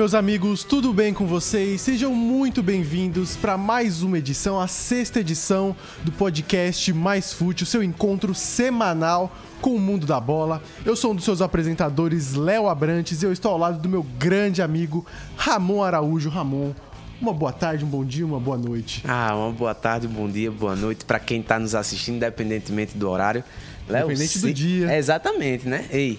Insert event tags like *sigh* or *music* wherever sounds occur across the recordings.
meus amigos, tudo bem com vocês? Sejam muito bem-vindos para mais uma edição, a sexta edição do podcast Mais Fute, o seu encontro semanal com o mundo da bola. Eu sou um dos seus apresentadores, Léo Abrantes, e eu estou ao lado do meu grande amigo Ramon Araújo. Ramon, uma boa tarde, um bom dia, uma boa noite. Ah, uma boa tarde, um bom dia, boa noite para quem está nos assistindo, independentemente do horário. Léo, Independente se... do dia. É, exatamente, né? Ei,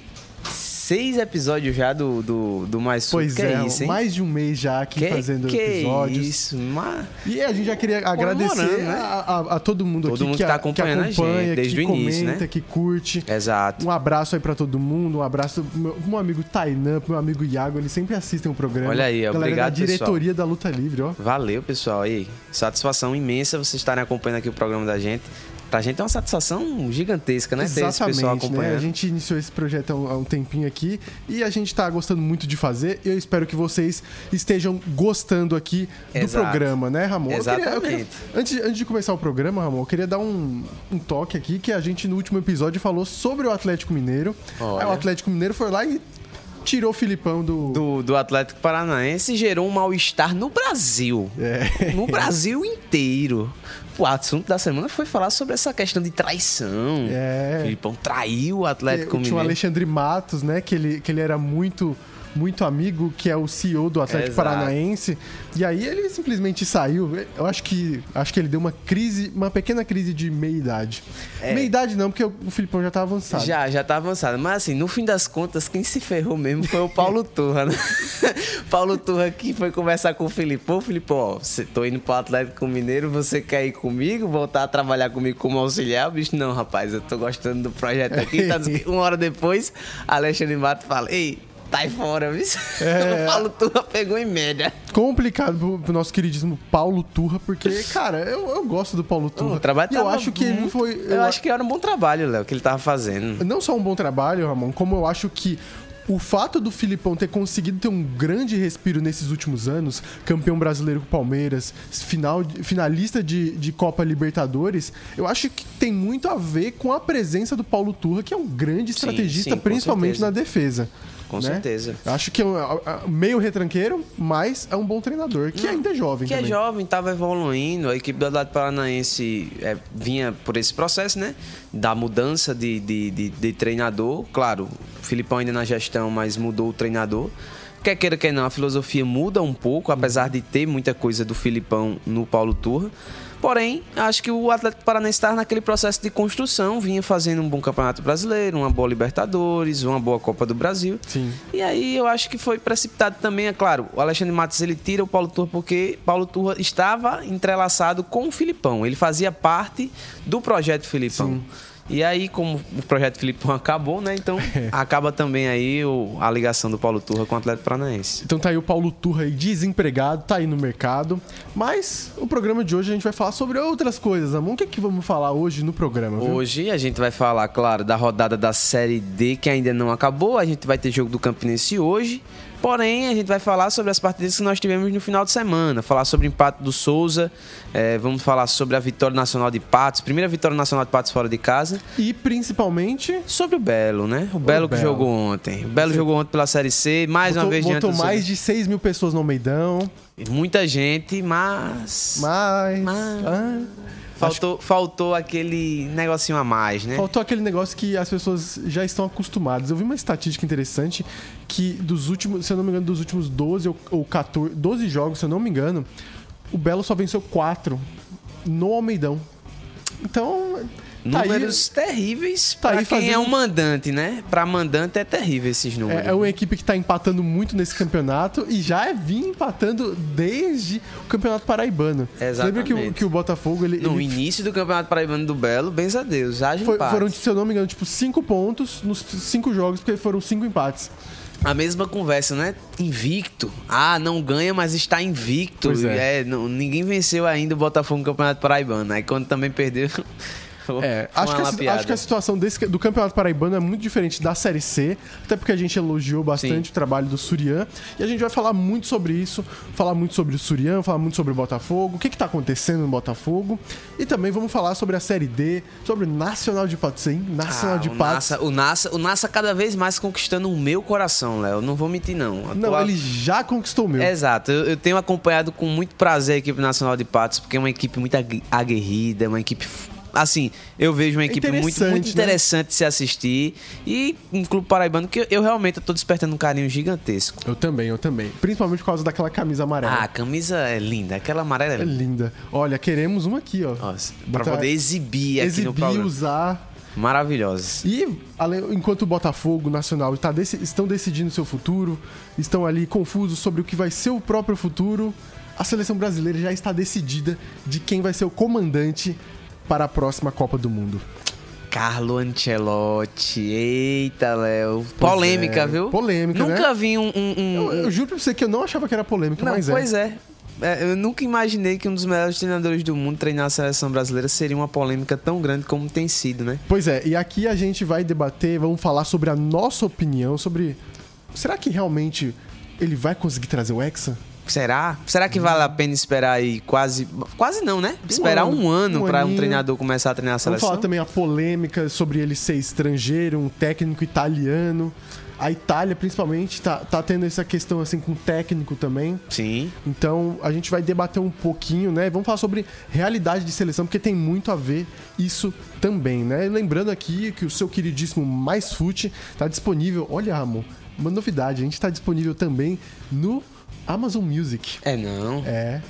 seis episódios já do, do, do Mais Sul. Pois que é, é isso, mais de um mês já aqui que, fazendo que episódios. isso, mas... E a gente já queria agradecer né? a, a, a, todo mundo todo aqui mundo que, tá acompanhando que acompanha, gente, desde que o comenta, início, né? que curte. Exato. Um abraço aí para todo mundo, um abraço pro meu, meu amigo Tainan, pro meu amigo Iago, eles sempre assistem o programa. Olha aí, Galera obrigado, da diretoria pessoal. da Luta Livre, ó. Valeu, pessoal. Aí, satisfação imensa vocês estarem acompanhando aqui o programa da gente. Pra gente é uma satisfação gigantesca, né? Exatamente, Ter esse pessoal acompanhando. Né? A gente iniciou esse projeto há um, há um, tempinho aqui e a gente tá gostando muito de fazer. Eu espero que vocês estejam gostando aqui do Exato. programa, né, Ramon? Exatamente. Eu queria, eu queria, antes, antes de começar o programa, Ramon, eu queria dar um, um, toque aqui que a gente no último episódio falou sobre o Atlético Mineiro. Aí o Atlético Mineiro foi lá e tirou o Filipão do... do... Do, Atlético Paranaense e gerou um mal-estar no Brasil. É. No Brasil inteiro. O assunto da semana foi falar sobre essa questão de traição. É. O Filipão traiu o Atlético Tinha Mineiro. o Alexandre Matos, né? Que ele, que ele era muito muito amigo, que é o CEO do Atlético Exato. Paranaense. E aí ele simplesmente saiu. Eu acho que acho que ele deu uma crise, uma pequena crise de meia idade. É. Meia idade não, porque o Filipão já tá avançado. Já, já tá avançado. Mas assim, no fim das contas, quem se ferrou mesmo foi o Paulo Turra, né? *laughs* Paulo Turra que foi conversar com o Filipão. Filipão, ó, você tô indo pro Atlético Mineiro, você quer ir comigo? Voltar a trabalhar comigo como auxiliar? O bicho, não, rapaz, eu tô gostando do projeto aqui. Tá, *laughs* uma hora depois, Alexandre Mato fala, ei, Tá fora, viu? *laughs* É. O Paulo Turra pegou em média. Complicado pro, pro nosso queridíssimo Paulo Turra, porque, *laughs* cara, eu, eu gosto do Paulo Turra. O trabalho e eu acho que ele não muito- foi. Eu, acho que era um bom trabalho, Léo, que ele tava fazendo. não só um bom trabalho, Ramon, como eu acho que o fato do Filipão ter conseguido ter um grande respiro nesses últimos anos, campeão brasileiro com o Palmeiras, final, finalista de, de Copa Libertadores, eu acho que tem muito a ver com a presença do Paulo Turra, que é um grande estrategista, sim, com principalmente na defesa. Com né? certeza. Acho que é um, é um meio retranqueiro, mas é um bom treinador, que ainda é jovem Que é também. jovem, estava evoluindo. A equipe do Atlético Paranaense é, vinha por esse processo, né? Da mudança de, de, de, de treinador. Claro, o Filipão ainda na gestão, mas mudou o treinador. Quer queira, quer não, a filosofia muda um pouco, apesar de ter muita coisa do Filipão no Paulo Turra. Porém, acho que o Atlético Paranaense estava naquele processo de construção, vinha fazendo um bom Campeonato Brasileiro, uma boa Libertadores, uma boa Copa do Brasil. Sim. E aí eu acho que foi precipitado também, é claro. O Alexandre Matos ele tira o Paulo Turra porque Paulo Turra estava entrelaçado com o Filipão. Ele fazia parte do projeto Filipão. Sim. E aí, como o projeto Filipão acabou, né? Então *laughs* acaba também aí o- a ligação do Paulo Turra com o Atlético Paranaense. Então tá aí o Paulo Turra aí desempregado, tá aí no mercado. Mas o programa de hoje a gente vai falar sobre outras coisas, Amon. O que é que vamos falar hoje no programa, viu? Hoje a gente vai falar, claro, da rodada da Série D que ainda não acabou. A gente vai ter jogo do Campinense hoje. Porém, a gente vai falar sobre as partidas que nós tivemos no final de semana. Falar sobre o empate do Souza. eh, vamos falar sobre a vitória nacional de Patos. Primeira vitória nacional de Patos fora de casa. E principalmente Sobre o Belo, né? O Belo que Belo. jogou ontem. O Belo jogou ontem pela Série C. Mais uma botou, vez diante do mais de 6 mil pessoas no Almeidão. Muita gente, mas... Mas. Mas- ah, Faltou, faltou aquele negocinho a mais, né? faltou aquele negócio que as pessoas já estão acostumadas. Eu vi uma estatística interessante que dos últimos, se eu não me engano, dos últimos 12 ou, ou 14, 12 jogos, se eu não me engano, o Belo só venceu 4 no Almeidão. Então, tá aí- Números terríveis tá aí quem é fazendo- um mandante, né? Pra mandante é terrível esses números. É, é uma equipe que tá empatando muito nesse campeonato e já é vinha empatando desde o Campeonato Paraibano. Você Lembra que o, Exatamente. que o Botafogo ele, No ele início do Campeonato Paraibano do Belo, benza a Deus, haja foi- foram, se eu não me engano, tipo, cinco pontos nos cinco jogos, porque foram cinco empates. A mesma conversa, né? Invicto. Ah, não ganha, mas está invicto. Pois é. não- ninguém venceu ainda o Botafogo no Campeonato Paraibano. Aí quando também perdeu... *laughs* *laughs* É, acho que, a, acho que a situação desse, do Campeonato Paraibano é muito diferente da Série C, até porque a gente elogiou bastante Sim. o trabalho do Surian, e a gente vai falar muito sobre isso, falar muito sobre o Surian, falar muito sobre o Botafogo, o que está acontecendo no Botafogo, e também vamos falar sobre a Série D, sobre o Nacional de Patos, hein? Nacional Ah, de o Patos. Nassa, o, Nassa, o Nassa cada vez mais conquistando o meu coração, Léo. Não vou mentir, não. Não, ele já conquistou o meu. Exato, eu, eu tenho acompanhado com muito prazer a equipe nacional de Patos, porque é uma equipe muito ague- aguerrida, é uma equipe. Assim, eu vejo uma equipe muito, interessante, muito né? interessante de se assistir. E um clube paraibano que eu, eu realmente tô despertando um carinho gigantesco. Eu também, eu também. Principalmente por causa daquela camisa amarela. Ah, a camisa é linda, aquela amarela é É linda. linda. Olha, queremos uma aqui, ó. Nossa, pra poder exibir aqui no Exibir, programa. usar. Maravilhosos. E além- enquanto o Botafogo Nacional tá deci- estão decidindo seu futuro, estão ali confusos sobre o que vai ser o próprio futuro, a seleção brasileira já está decidida de quem vai ser o comandante para a próxima Copa do Mundo. Carlo Ancelotti. Eita, Léo. Pois Polêmica, é, viu? polêmica, Nunca né? vi um. um- um- Eu, eu juro pra você que eu não achava que era polêmica, Não, mas é. pois é. É, Eu nunca imaginei que um dos melhores treinadores do mundo treinar a seleção brasileira seria uma polêmica tão grande como tem sido, né? Pois é, e aqui a gente vai debater, vamos falar sobre a nossa opinião sobre será que realmente ele vai conseguir trazer o Hexa? Será? Será que vale a pena esperar aí quase. Quase não, né? Esperar um ano um pra um treinador começar a treinar a Vamos seleção? falar também a polêmica sobre ele ser estrangeiro, um técnico italiano. A Itália, principalmente, tá, tá tendo essa questão assim com o técnico também. Sim. Então a gente vai debater um pouquinho, né? Vamos falar sobre realidade de seleção, porque tem muito a ver isso também, né? Lembrando aqui que o seu queridíssimo Mais Fute tá disponível. Olha, amor, uma novidade, a gente tá disponível também no Amazon Music. É não. É.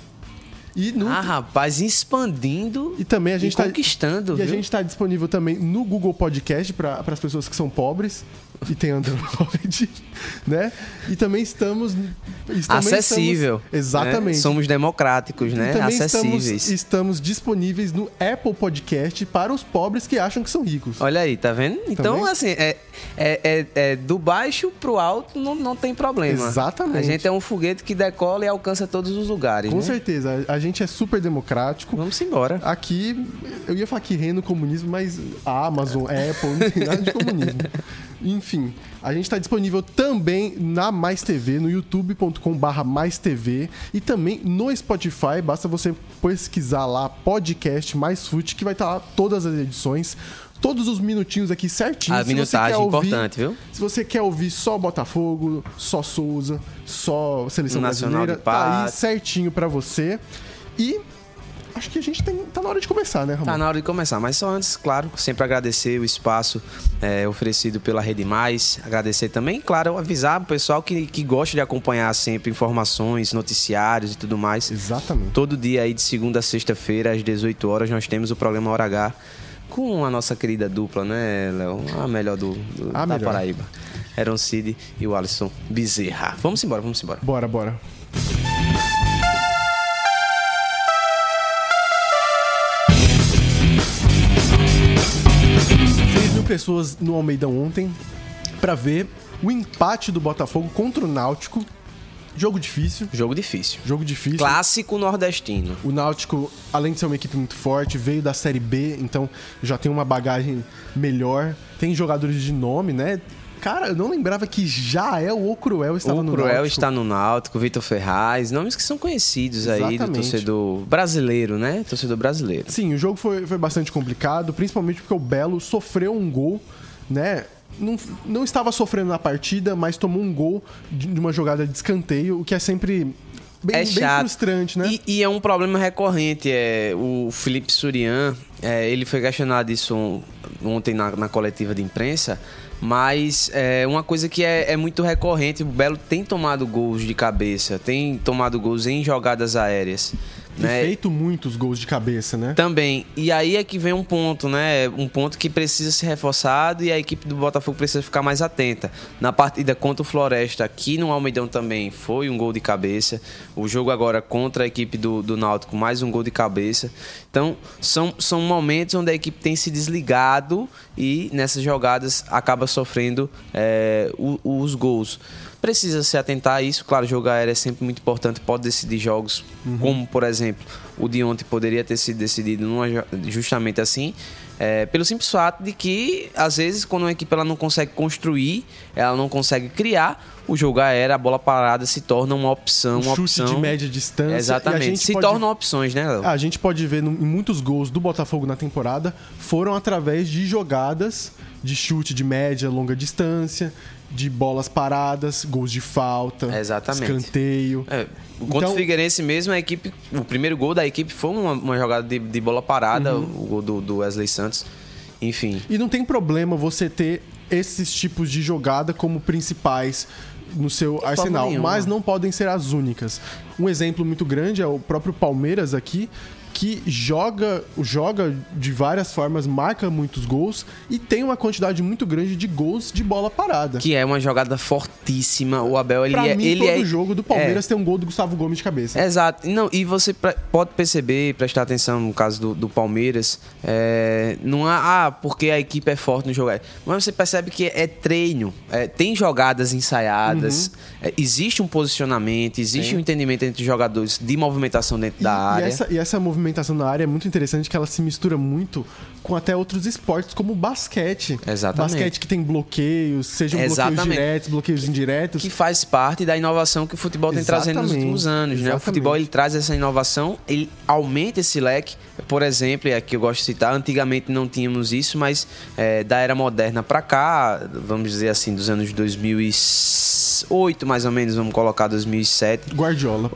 E no Ah, rapaz, expandindo e também a gente e tá conquistando, E a viu? gente está disponível também no Google Podcast para as pessoas que são pobres e tem Android, *laughs* né? E também estamos. e também Acessível. estamos- exatamente. né? Somos democráticos, E né? também Acessíveis. estamos, estamos disponíveis no Apple Podcast para os pobres que acham que são ricos. Olha aí, tá vendo? Então, vendo? assim, é, é, é- é do baixo pro alto não, não tem problema. Exatamente. A gente é um foguete que decola e alcança todos os lugares. Com né? certeza, a a gente é super democrático. Vamos embora. Aqui, eu ia falar que reino comunismo, mas a Amazon, *laughs* Apple, não tem nada de comunismo. Enfim, a gente está disponível também na Mais TV, no youtube.com/barra Mais TV e também no Spotify. Basta você pesquisar lá podcast Mais Fute, que vai estar lá todas as edições. Todos os minutinhos aqui certinho. A Se você minutagem quer ouvir- importante, viu? Se você quer ouvir só Botafogo, só Souza, só Seleção Nacional Brasileira, tá aí certinho pra você. E acho que a gente tem, tá na hora de começar, né, Ramon? Tá na hora de começar, mas só antes, claro, sempre agradecer o espaço é, oferecido pela Rede Mais. Agradecer também, claro, avisar o pessoal que, que gosta de acompanhar sempre informações, noticiários e tudo mais. Exatamente. Todo dia aí de segunda a sexta-feira, às 18 horas, nós temos o programa Hora H com a nossa querida dupla, né, Léo? A melhor do, do- A da melhor. Paraíba. Aaron Cid e o Alisson Bezerra. Vamos embora, vamos embora. Bora, bora. Pessoas no Almeidão ontem pra ver o empate do Botafogo contra o Náutico. Jogo difícil, Jogo difícil. jogo difícil. Clássico nordestino. O Náutico, além de ser uma equipe muito forte, veio da Série B, então já tem uma bagagem melhor. Tem jogadores de nome, né? Cara, eu não lembrava que já é o Cruel estava O no Cruel Náutico. está no Náutico, Vitor Ferraz, nomes que são conhecidos aí do Exatamente. torcedor brasileiro, né? Torcedor brasileiro. Sim, o jogo foi, foi bastante complicado, principalmente porque o Belo sofreu um gol, né? Não, não estava sofrendo na partida, mas tomou um gol de de uma jogada de escanteio, o que é sempre bem, é bem frustrante, né? E, e é um problema recorrente. É, o Felipe Surian, é, ele foi questionado isso on- ontem na, na coletiva de imprensa, mas é uma coisa que é, é muito recorrente. O Belo tem tomado gols de cabeça, tem tomado gols em jogadas aéreas. Né? feito muitos gols de cabeça, né? Também. E aí é que vem um ponto, né? Um ponto que precisa ser reforçado e a equipe do Botafogo precisa ficar mais atenta. Na partida contra o Floresta, aqui no Almeidão também foi um gol de cabeça. O jogo agora contra a equipe do, do Náutico, mais um gol de cabeça. Então, são, são momentos onde a equipe tem se desligado e nessas jogadas acaba sofrendo é, o- os gols. Precisa se atentar a isso. Claro, jogo aéreo é sempre muito importante, pode decidir jogos, como por exemplo, o de ontem poderia ter sido decidido numa justamente assim. É, pelo simples fato de que, às vezes, quando uma equipe ela não consegue construir, ela não consegue criar, o jogo aéreo, a bola parada se torna uma opção, um uma chute opção. de média distância. Exatamente. Se pode... tornam opções, né, Léo? A gente pode ver em muitos gols do Botafogo na temporada foram através de jogadas de chute de média, longa distância, de bolas paradas, gols de falta, Exatamente. escanteio. É, contra então, o Figueirense mesmo, a equipe, o primeiro gol da equipe foi uma, uma jogada de, de, bola parada, uhum. o gol do, do Wesley Santos. Enfim. E não tem problema você ter esses tipos de jogada como principais no seu de arsenal, mas não podem ser as únicas. Um exemplo muito grande é o próprio Palmeiras aqui, que joga, joga de várias formas, marca muitos gols e tem uma quantidade muito grande de gols de bola parada. Que é uma jogada fortíssima. O Abel, ele pra é. Mim, ele todo é, jogo do Palmeiras é, tem um gol do Gustavo Gomes de cabeça. Exato. Não, e você pode perceber, prestar atenção no caso do, do Palmeiras, é, não há, ah, porque a equipe é forte no jogo. Mas você percebe que é treino. É, tem jogadas ensaiadas, uhum. É, existe um posicionamento, existe Sim. um entendimento entre os jogadores de movimentação dentro e, da área. E essa, e essa movimentação movimentação na área é muito interessante que ela se mistura muito com até outros esportes, como o basquete. Exatamente. Basquete que tem bloqueios, sejam Exatamente. bloqueios diretos, bloqueios indiretos. Que faz parte da inovação que o futebol tem Exatamente. trazendo nos últimos anos. Né? O futebol ele traz essa inovação, ele aumenta esse leque. Por exemplo, é que eu gosto de citar, antigamente não tínhamos isso, mas é, da era moderna para cá, vamos dizer assim, dos anos 2008 mais ou menos, vamos colocar 2007. Guardiola.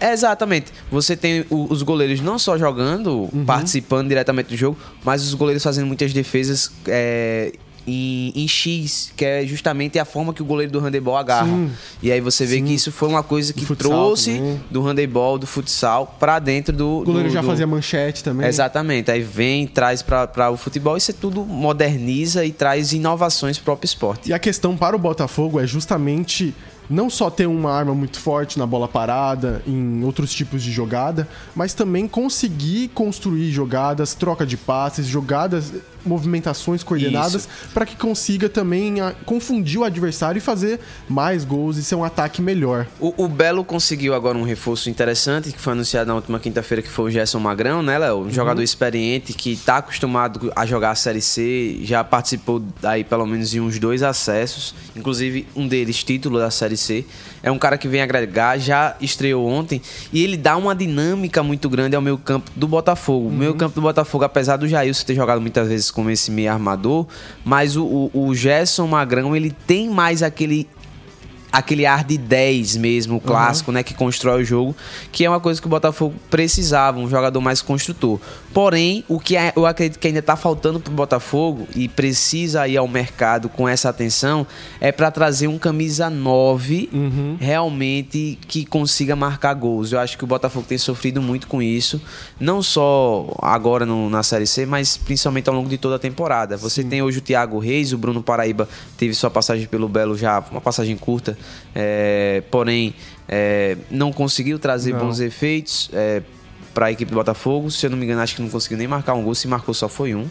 É, exatamente. Você tem os goleiros não só jogando, uhum. participando diretamente do jogo, mas os goleiros fazendo muitas defesas é, em, em, X, que é justamente a forma que o goleiro do handebol agarra. Sim. E aí você vê Sim. que isso foi uma coisa que trouxe também. do handebol, do futsal, para dentro do. O goleiro do, já do... fazia manchete também. Exatamente. Aí vem, traz para o futebol, isso tudo moderniza e traz inovações para o próprio esporte. E a questão para o Botafogo é justamente não só ter uma arma muito forte na bola parada, em outros tipos de jogada, mas também conseguir construir jogadas, troca de passes, jogadas movimentações coordenadas para que consiga também a, confundir o adversário e fazer mais gols e ser um ataque melhor. O, o, Belo conseguiu agora um reforço interessante que foi anunciado na última quinta-feira, que foi o Gerson Magrão, né, Léo? Um uhum. jogador experiente que está acostumado a jogar a Série C, já participou aí pelo menos de uns dois acessos, inclusive um deles título da Série C. É um cara que vem agregar, já estreou ontem e ele dá uma dinâmica muito grande ao meio campo do Botafogo. Uhum. O meio campo do Botafogo, apesar do Jailson ter jogado muitas vezes como esse meio armador, mas o, o, o Gerson Magrão ele tem mais aquele aquele ar de 10 mesmo, o clássico, uhum. né, que constrói o jogo, que é uma coisa que o Botafogo precisava, um jogador mais construtor. Porém, o que é, eu acredito que ainda está faltando para o Botafogo e precisa ir ao mercado com essa atenção é para trazer um camisa 9 uhum. realmente que consiga marcar gols. Eu acho que o Botafogo tem sofrido muito com isso, não só agora no, na Série C, mas principalmente ao longo de toda a temporada. Você Sim. tem hoje o Thiago Reis, o Bruno Paraíba teve sua passagem pelo Belo já, uma passagem curta, é, porém é, não conseguiu trazer não. bons efeitos é, para a equipe do Botafogo. Se eu não me engano, acho que não conseguiu nem marcar um gol, se marcou só foi um.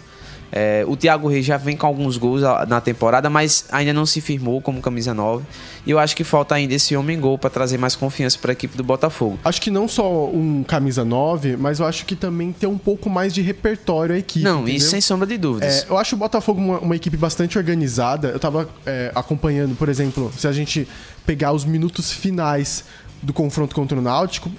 É, o Thiago Reis já vem com alguns gols na temporada, mas ainda não se firmou como camisa 9. E eu acho que falta ainda esse homem gol para trazer mais confiança para a equipe do Botafogo. Acho que não só um camisa 9, mas eu acho que também ter um pouco mais de repertório a equipe. Não, entendeu? isso sem sombra de dúvidas. É, eu acho o Botafogo uma, uma equipe bastante organizada. Eu estava é, acompanhando, por exemplo, se a gente pegar os minutos finais do confronto contra o Náutico,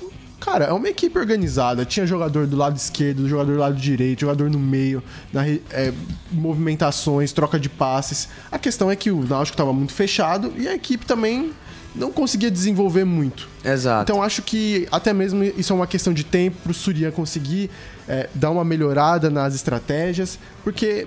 Cara, é uma equipe organizada. Tinha jogador do lado esquerdo, jogador do lado direito, jogador no meio, na, é, movimentações, troca de passes. A questão é que o Náutico estava muito fechado e a equipe também não conseguia desenvolver muito. Exato. Então acho que até mesmo isso é uma questão de tempo para o Surya conseguir é, dar uma melhorada nas estratégias, porque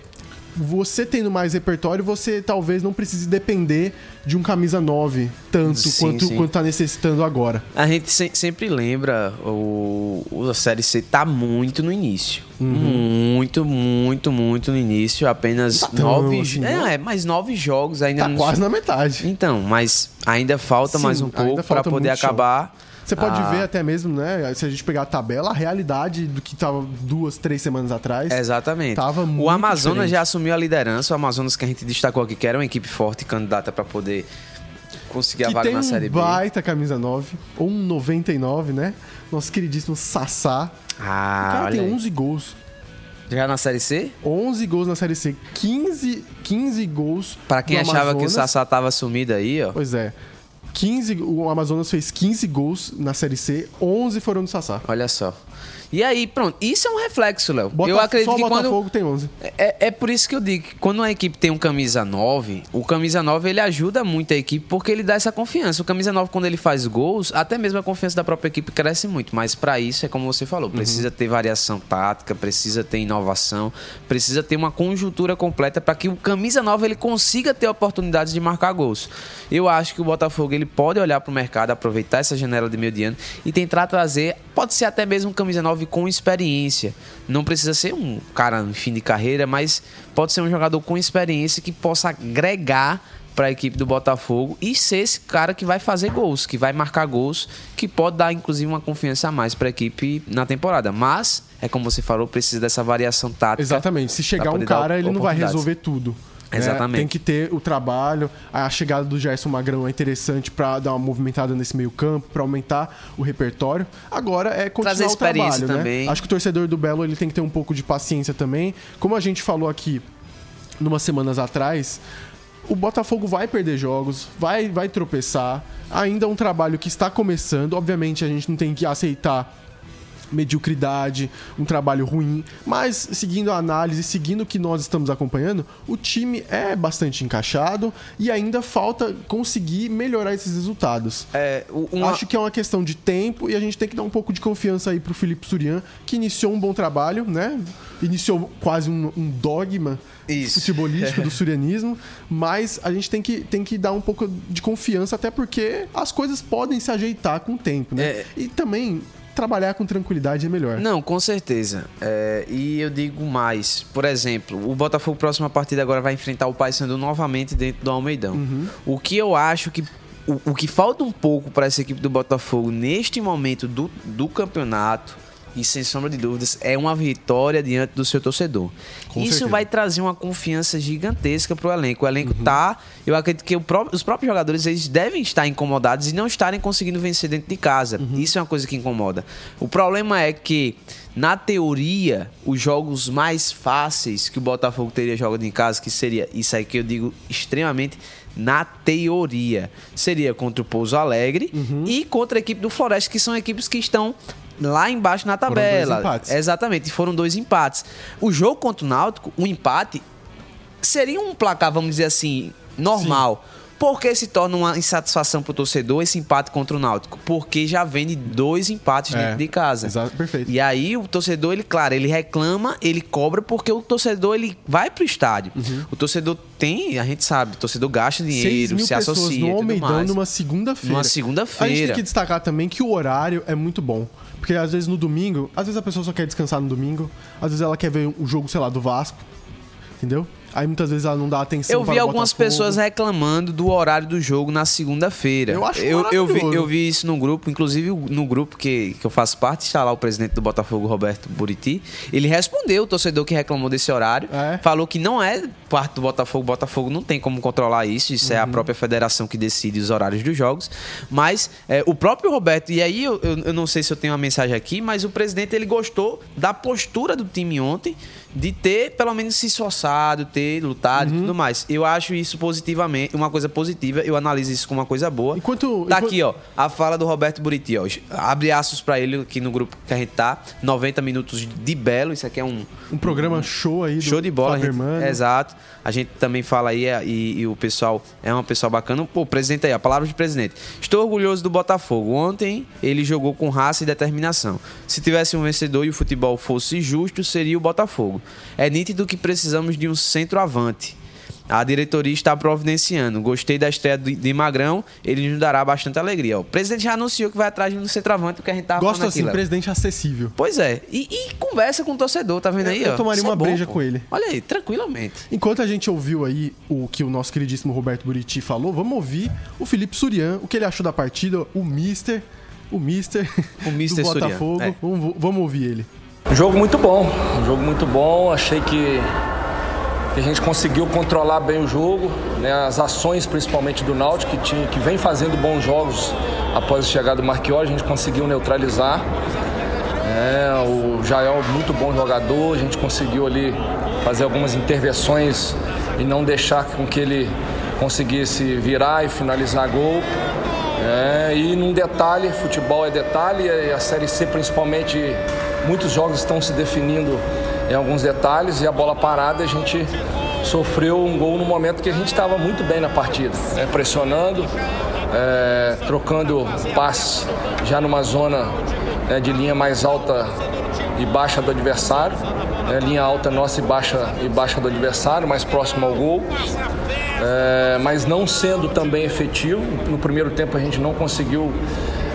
você tendo mais repertório, você talvez não precise depender de um camisa 9 tanto sim, quanto, sim. quanto tá necessitando agora. A gente se, sempre lembra, o, a Série C tá muito no início. Uhum. Muito, muito, muito no início. Apenas tá nove. Assim, é, é, mais nove jogos ainda. Tá quase na metade. Então, mas ainda falta sim, mais um pouco para poder acabar. Show você pode ah. ver até mesmo, né? Se a gente pegar a tabela, a realidade do que estava duas, três semanas atrás. Exatamente. Tava muito o Amazonas diferente. já assumiu a liderança. O Amazonas que a gente destacou aqui, que era uma equipe forte candidata para poder conseguir que a vaga na um Série B. baita camisa 9, ou um 99, né? Nosso queridíssimo Sassá. Ah, o cara tem aí. 11 gols. Já na Série C? 11 gols na Série C, 15, 15 gols. Pra quem achava que o. Sassá tava sumido aí, ó. Pois é. 15, o Amazonas fez 15 gols na Série C, 11 foram do Sassá. Olha só. E aí, pronto. Isso é um reflexo, Léo. Eu acredito só o que quando. Botafogo tem 11. É, é por isso que eu digo que quando uma equipe tem um camisa 9, o camisa 9 ele ajuda muito a equipe porque ele dá essa confiança. O camisa 9, quando ele faz gols, até mesmo a confiança da própria equipe cresce muito. Mas para isso, é como você falou, precisa ter variação tática, precisa ter inovação, precisa ter uma conjuntura completa para que o camisa 9 ele consiga ter oportunidades de marcar gols. Eu acho que o Botafogo ele pode olhar para o mercado, aproveitar essa janela de meio de ano e tentar trazer, pode ser até mesmo um camisa 9 com experiência. Não precisa ser um cara em fim de carreira, mas pode ser um jogador com experiência que possa agregar para a equipe do Botafogo e ser esse cara que vai fazer gols, que vai marcar gols, que pode dar inclusive uma confiança a mais para a equipe na temporada. Mas é como você falou, precisa dessa variação tática. Exatamente. Se chegar um cara, ele não vai resolver tudo. Né? Exatamente. Tem que ter o trabalho. A chegada do Gerson Magrão é interessante pra dar uma movimentada nesse meio campo, pra aumentar o repertório. Agora é continuar Trazer o trabalho, né? também. Acho que o torcedor do Belo ele tem que ter um pouco de paciência também. Como a gente falou aqui numas semanas atrás, o Botafogo vai perder jogos, vai, vai tropeçar. Ainda é um trabalho que está começando. Obviamente, a gente não tem que aceitar mediocridade, um trabalho ruim, mas seguindo a análise, seguindo o que nós estamos acompanhando, o time é bastante encaixado e ainda falta conseguir melhorar esses resultados. É, uma- Acho que é uma questão de tempo e a gente tem que dar um pouco de confiança aí pro Felipe Surian, que iniciou um bom trabalho, né? Iniciou quase um, um dogma Isso. futebolístico *laughs* do surianismo, mas a gente tem que, tem que dar um pouco de confiança, até porque as coisas podem se ajeitar com o tempo, né? É. E também trabalhar com tranquilidade é melhor. Não, com certeza. É, e eu digo mais. Por exemplo, o Botafogo, próxima partida, agora vai enfrentar o Paysandu novamente dentro do Almeidão. O que eu acho que. O, o que falta um pouco para essa equipe do Botafogo neste momento do, do campeonato, e sem sombra de dúvidas, é uma vitória diante do seu torcedor. Com Isso certeza. vai trazer uma confiança gigantesca pro elenco. O elenco tá. Eu acredito que o os próprios jogadores eles devem estar incomodados e não estarem conseguindo vencer dentro de casa. Isso é uma coisa que incomoda. O problema é que, na teoria, os jogos mais fáceis que o Botafogo teria jogado em casa, que seria isso aí que eu digo extremamente. Na teoria, seria contra o Pouso Alegre e contra a equipe do Floresta, que são equipes que estão lá embaixo na Foram dois tabela. empates. Exatamente, foram dois empates. O jogo contra o Náutico, um empate, seria um placar, vamos dizer assim, normal. Por que se torna uma insatisfação pro torcedor esse empate contra o Náutico? Porque já vem de dois empates É, dentro de casa. exato, perfeito. E aí o torcedor, ele, claro, ele reclama, ele cobra, porque o torcedor, ele vai pro estádio. Uhum. O torcedor tem, a gente sabe, o torcedor gasta 6 dinheiro, se associa no Almeidão numa segunda-feira. Numa A gente segunda-feira. tem que destacar também que o horário é muito bom. Porque às vezes no domingo, às vezes a pessoa só quer descansar no domingo, às vezes ela quer ver o jogo, sei lá, do Vasco. Entendeu? Aí muitas vezes ela não dá atenção Eu vi algumas Botafogo. pessoas reclamando do horário do jogo na segunda-feira. Eu acho eu, eu, vi, eu vi isso no grupo, inclusive no grupo que, que eu faço parte, está lá o presidente do Botafogo, Roberto Buriti. Ele respondeu o torcedor que reclamou desse horário. É. Falou que não é parte do Botafogo. Botafogo não tem como controlar isso. Isso é Uhum. a própria federação que decide os horários dos jogos. Mas é, o próprio Roberto, e aí eu, eu, eu não sei se eu tenho uma mensagem aqui, mas o presidente ele gostou da postura do time ontem de ter pelo menos se esforçado, ter lutado Uhum. e tudo mais. Eu acho isso positivamente, uma coisa positiva, eu analiso isso como uma coisa boa. Enquanto- Tá enquanto- aqui, ó, a fala do Roberto Buriti, ó. Abre aspas pra ele aqui no grupo que a gente tá. 90 minutos de belo, isso aqui é um Um programa show aí Show de bola, gente- exato. A gente também fala aí é, e, e o pessoal é um pessoal bacana. Pô, presidente aí, a palavra de presidente. Estou orgulhoso do Botafogo. Ontem ele jogou com raça e determinação. Se tivesse um vencedor e o futebol fosse justo, seria o Botafogo. É nítido que precisamos de um centroavante. A diretoria está providenciando. Gostei da estreia de Magrão, ele nos dará bastante alegria. O presidente já anunciou que vai atrás de um centroavante, porque a gente tava Gosto falando assim, presidente acessível. Pois é. E, e conversa com o torcedor, tá vendo aí? Eu ó? tomaria Isso é uma bom, breja pô. com ele. Olha aí, tranquilamente. Enquanto a gente ouviu aí o que o nosso queridíssimo Roberto Buriti falou, vamos ouvir o Felipe Surian, o que ele achou da partida, o Mister, o Mister, O Mister *laughs* do Botafogo. é. Vamos, vamos ouvir ele. Um jogo muito bom, um jogo muito bom. Achei que, que a gente conseguiu controlar bem o jogo, né? as ações principalmente do Náutico, que, tinha, que vem fazendo bons jogos após a chegada do Marquiori, a gente conseguiu neutralizar. É, o Jael, muito bom jogador, a gente conseguiu ali fazer algumas intervenções e não deixar com que ele conseguisse virar e finalizar gol. É, e num detalhe, futebol é detalhe, a Série C principalmente, muitos jogos estão se definindo em alguns detalhes e a bola parada a gente sofreu um gol no momento que a gente estava muito bem na partida, né, pressionando, é, trocando passes já numa zona né, de linha mais alta e baixa do adversário, né, linha alta nossa e baixa, e baixa do adversário, mais próximo ao gol. É, mas não sendo também efetivo. No primeiro tempo a gente não conseguiu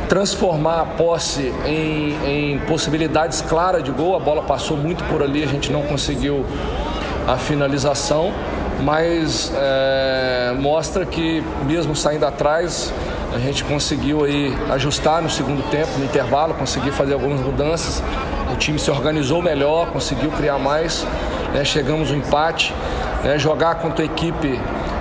transformar a posse em, em possibilidades claras de gol. A bola passou muito por ali, a gente não conseguiu a finalização, mas é, mostra que mesmo saindo atrás a gente conseguiu aí ajustar no segundo tempo, no intervalo, conseguir fazer algumas mudanças. O time se organizou melhor, conseguiu criar mais. Né, chegamos ao empate. Né, jogar contra a equipe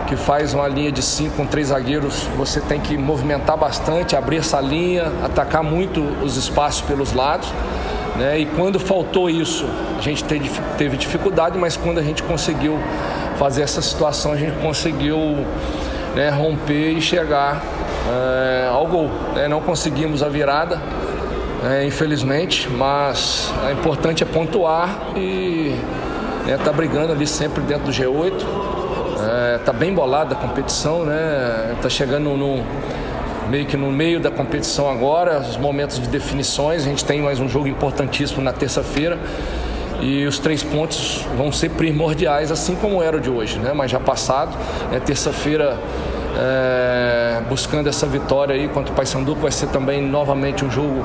que faz uma linha de cinco com três zagueiros, você tem que movimentar bastante, abrir essa linha, atacar muito os espaços pelos lados. Né? E quando faltou isso, a gente teve dificuldade, mas quando a gente conseguiu fazer essa situação, a gente conseguiu né, romper e chegar é, ao gol. Né? Não conseguimos a virada, é, infelizmente, mas o importante é pontuar e estar né, tá brigando ali sempre dentro do G8 Está é, bem bolada a competição, né? Está chegando no, meio que no meio da competição agora, os momentos de definições. A gente tem mais um jogo importantíssimo na terça-feira e os três pontos vão ser primordiais, assim como era o de hoje, né? Mas já passado, né? terça-feira é, buscando essa vitória aí contra o Paysandu, vai ser também novamente um jogo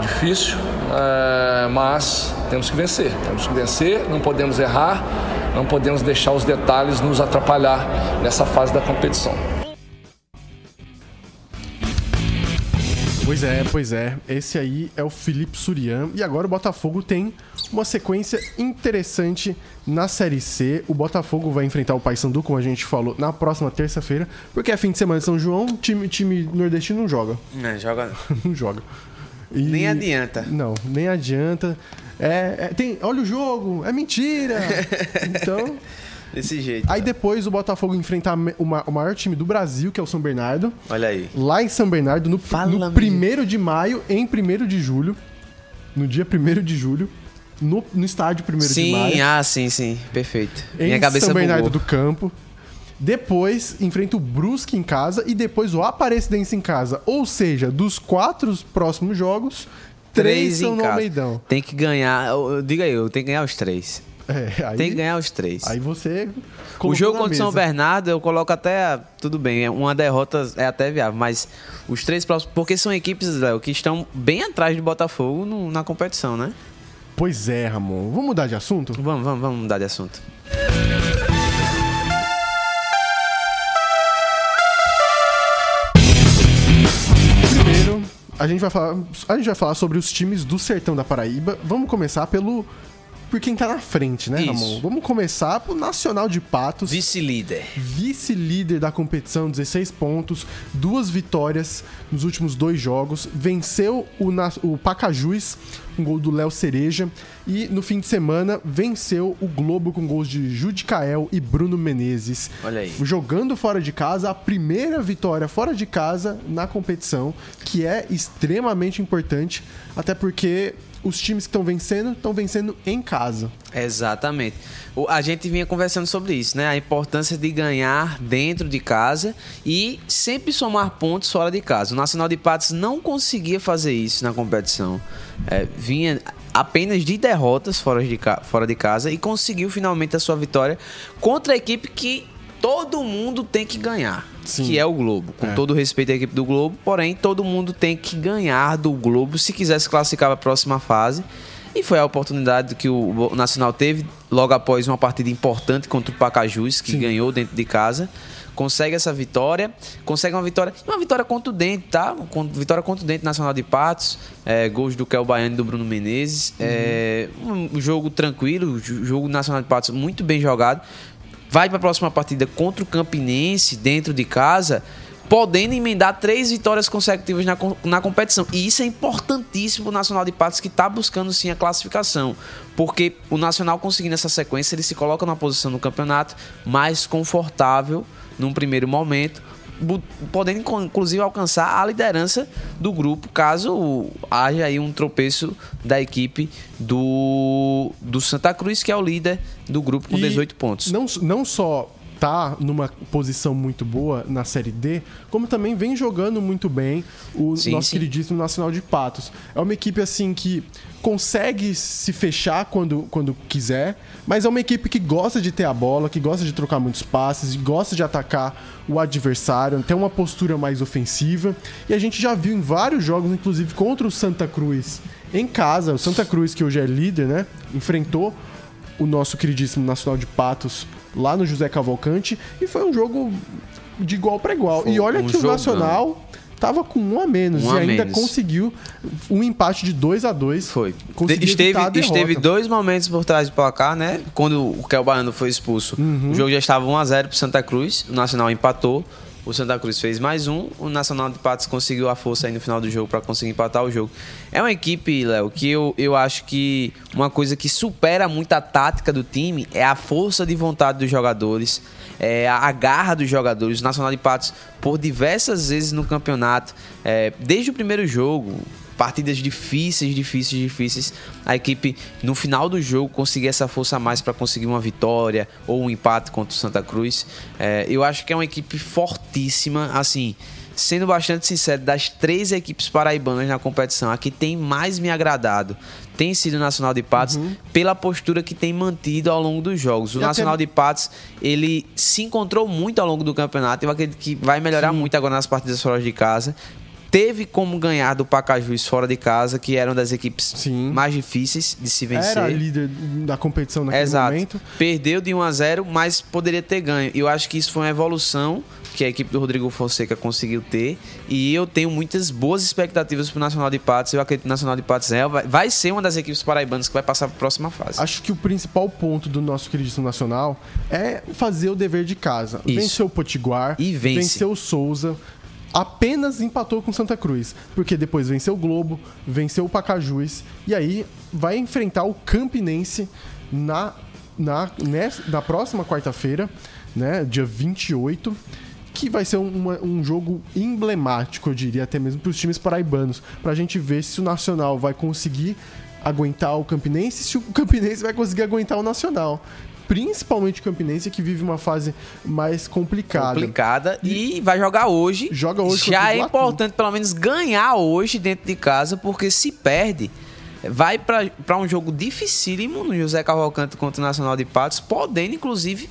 difícil, é, mas temos que vencer, temos que vencer, não podemos errar não podemos deixar os detalhes nos atrapalhar nessa fase da competição. Pois é, pois é. Esse aí é o Felipe Surian. E agora o Botafogo tem uma sequência interessante na Série C. O Botafogo vai enfrentar o Paysandu, como a gente falou, na próxima terça-feira. Porque é fim de semana de São João, time, time nordestino não joga. *laughs* Não, joga não. não joga. E... Nem adianta. Não, nem adianta. É, é, tem, olha o jogo, é mentira. *laughs* então. Desse jeito. Aí depois o Botafogo enfrenta o, maior time do Brasil, que é o São Bernardo. Olha aí. Lá em São Bernardo, no, no primeiro de maio, em 1 de julho. No dia 1 de julho. No, no estádio 1 de maio. Sim, ah, sim, sim. Perfeito. Em Minha cabeça São Bernardo bugou. do Campo. Depois enfrenta o Brusque em casa e depois o Aparecidense em casa. Ou seja, dos quatro próximos jogos, três, são no casa. Almeidão. Tem que ganhar. Diga aí, eu tenho que ganhar os três. É, aí, tem que ganhar os três. Aí você. O jogo contra o São Bernardo, eu coloco até. Tudo bem, uma derrota é até viável, mas os três próximos. Porque são equipes, Léo, que estão bem atrás de Botafogo no, na competição, né? Pois é, Ramon. Vamos mudar de assunto? Vamos, vamos, vamos mudar de assunto. A gente vai falar, a gente vai falar sobre os times do Sertão da Paraíba. Vamos começar pelo por quem tá na frente, né, Isso. Ramon? Vamos começar pro Nacional de Patos. Vice-líder. Vice-líder da competição, 16 pontos, duas vitórias nos últimos dois jogos. Venceu o, o Pacajus, um gol do Léo Cereja. E no fim de semana venceu o Globo com gols de Judicael e Bruno Menezes. Olha aí. Jogando fora de casa, a primeira vitória fora de casa na competição, que é extremamente importante, até porque os times que estão vencendo estão vencendo em casa. Exatamente. A gente vinha conversando sobre isso, né? A importância de ganhar dentro de casa e sempre somar pontos fora de casa. O Nacional de Patos não conseguia fazer isso na competição. É, vinha apenas de derrotas fora de, fora de casa e conseguiu finalmente a sua vitória contra a equipe que todo mundo tem que ganhar. Sim. que é o Globo. Com é. todo o respeito à equipe do Globo, porém, todo mundo tem que ganhar do Globo se quiser se classificar para a próxima fase. E foi a oportunidade que o Nacional teve logo após uma partida importante contra o Pacajus, que Sim. ganhou dentro de casa. Consegue essa vitória, consegue uma vitória, uma vitória contundente, tá? Vitória contundente Nacional de Patos, é, gols do Kel Baiano e do Bruno Menezes. Uhum. É, um jogo tranquilo, jogo Nacional de Patos muito bem jogado vai para a próxima partida contra o Campinense dentro de casa podendo emendar três vitórias consecutivas na, na competição. E isso é importantíssimo para o Nacional de Patos, que está buscando sim a classificação. Porque o Nacional conseguindo essa sequência, ele se coloca na posição no campeonato mais confortável num primeiro momento, podendo inclusive alcançar a liderança do grupo, caso haja aí um tropeço da equipe do, do Santa Cruz, que é o líder do grupo com e 18 pontos. Não, não só tá numa posição muito boa na Série D, como também vem jogando muito bem o sim, nosso sim. queridíssimo Nacional de Patos. É uma equipe assim que consegue se fechar quando, quando quiser, mas é uma equipe que gosta de ter a bola, que gosta de trocar muitos passes, gosta de atacar o adversário, tem uma postura mais ofensiva. E a gente já viu em vários jogos, inclusive contra o Santa Cruz em casa, o Santa Cruz, que hoje é líder, né? Enfrentou o nosso queridíssimo Nacional de Patos lá no José Cavalcante e foi um jogo de igual para igual. Foi e olha um que jogão. o Nacional tava com um a menos um e a ainda menos. conseguiu um empate de 2 a 2 Foi. Esteve, esteve dois momentos por trás do placar, né? Quando o Kel Baiano foi expulso, uhum. o jogo já estava 1 a 0 pro Santa Cruz, o Nacional empatou. O Santa Cruz fez mais um, o Nacional de Patos conseguiu a força aí no final do jogo para conseguir empatar o jogo. É uma equipe, Léo, que eu, eu acho que uma coisa que supera muito a tática do time é a força de vontade dos jogadores, é a garra dos jogadores. O Nacional de Patos, por diversas vezes no campeonato, é, desde o primeiro jogo, partidas difíceis, difíceis, difíceis, a equipe no final do jogo conseguir essa força a mais para conseguir uma vitória ou um empate contra o Santa Cruz. É, eu acho que é uma equipe fortíssima, assim. Sendo bastante sincero, das três equipes paraibanas na competição, a que tem mais me agradado tem sido o Nacional de Patos uhum. pela postura que tem mantido ao longo dos jogos. O Nacional de Patos, ele se encontrou muito ao longo do campeonato. Eu acredito que vai melhorar Sim. muito agora nas partidas fora de casa teve como ganhar do Pacajus fora de casa, que era uma das equipes Sim. mais difíceis de se vencer. Era líder da competição naquele Exato. momento. Perdeu de 1 a 0, mas poderia ter ganho. Eu acho que isso foi uma evolução que a equipe do Rodrigo Fonseca conseguiu ter. E eu tenho muitas boas expectativas para o Nacional de Patos. Eu acredito que o Nacional de Patos é, vai ser uma das equipes paraibanas que vai passar para a próxima fase. Acho que o principal ponto do nosso queridíssimo Nacional é fazer o dever de casa. Isso. Vencer o Potiguar, e vence. vencer o Souza, apenas empatou com Santa Cruz, porque depois venceu o Globo, venceu o Pacajus e aí vai enfrentar o Campinense na, na, nessa, na próxima quarta-feira, né, dia 28 que vai ser um jogo emblemático, eu diria, até mesmo para os times paraibanos, para a gente ver se o Nacional vai conseguir aguentar o Campinense, se o Campinense vai conseguir aguentar o Nacional principalmente o Campinense, que vive uma fase mais complicada. Complicada e, e vai jogar hoje. Joga hoje. Já é importante pelo menos ganhar hoje dentro de casa, porque se perde, vai para um jogo dificílimo no José Cavalcante contra o Nacional de Patos, podendo inclusive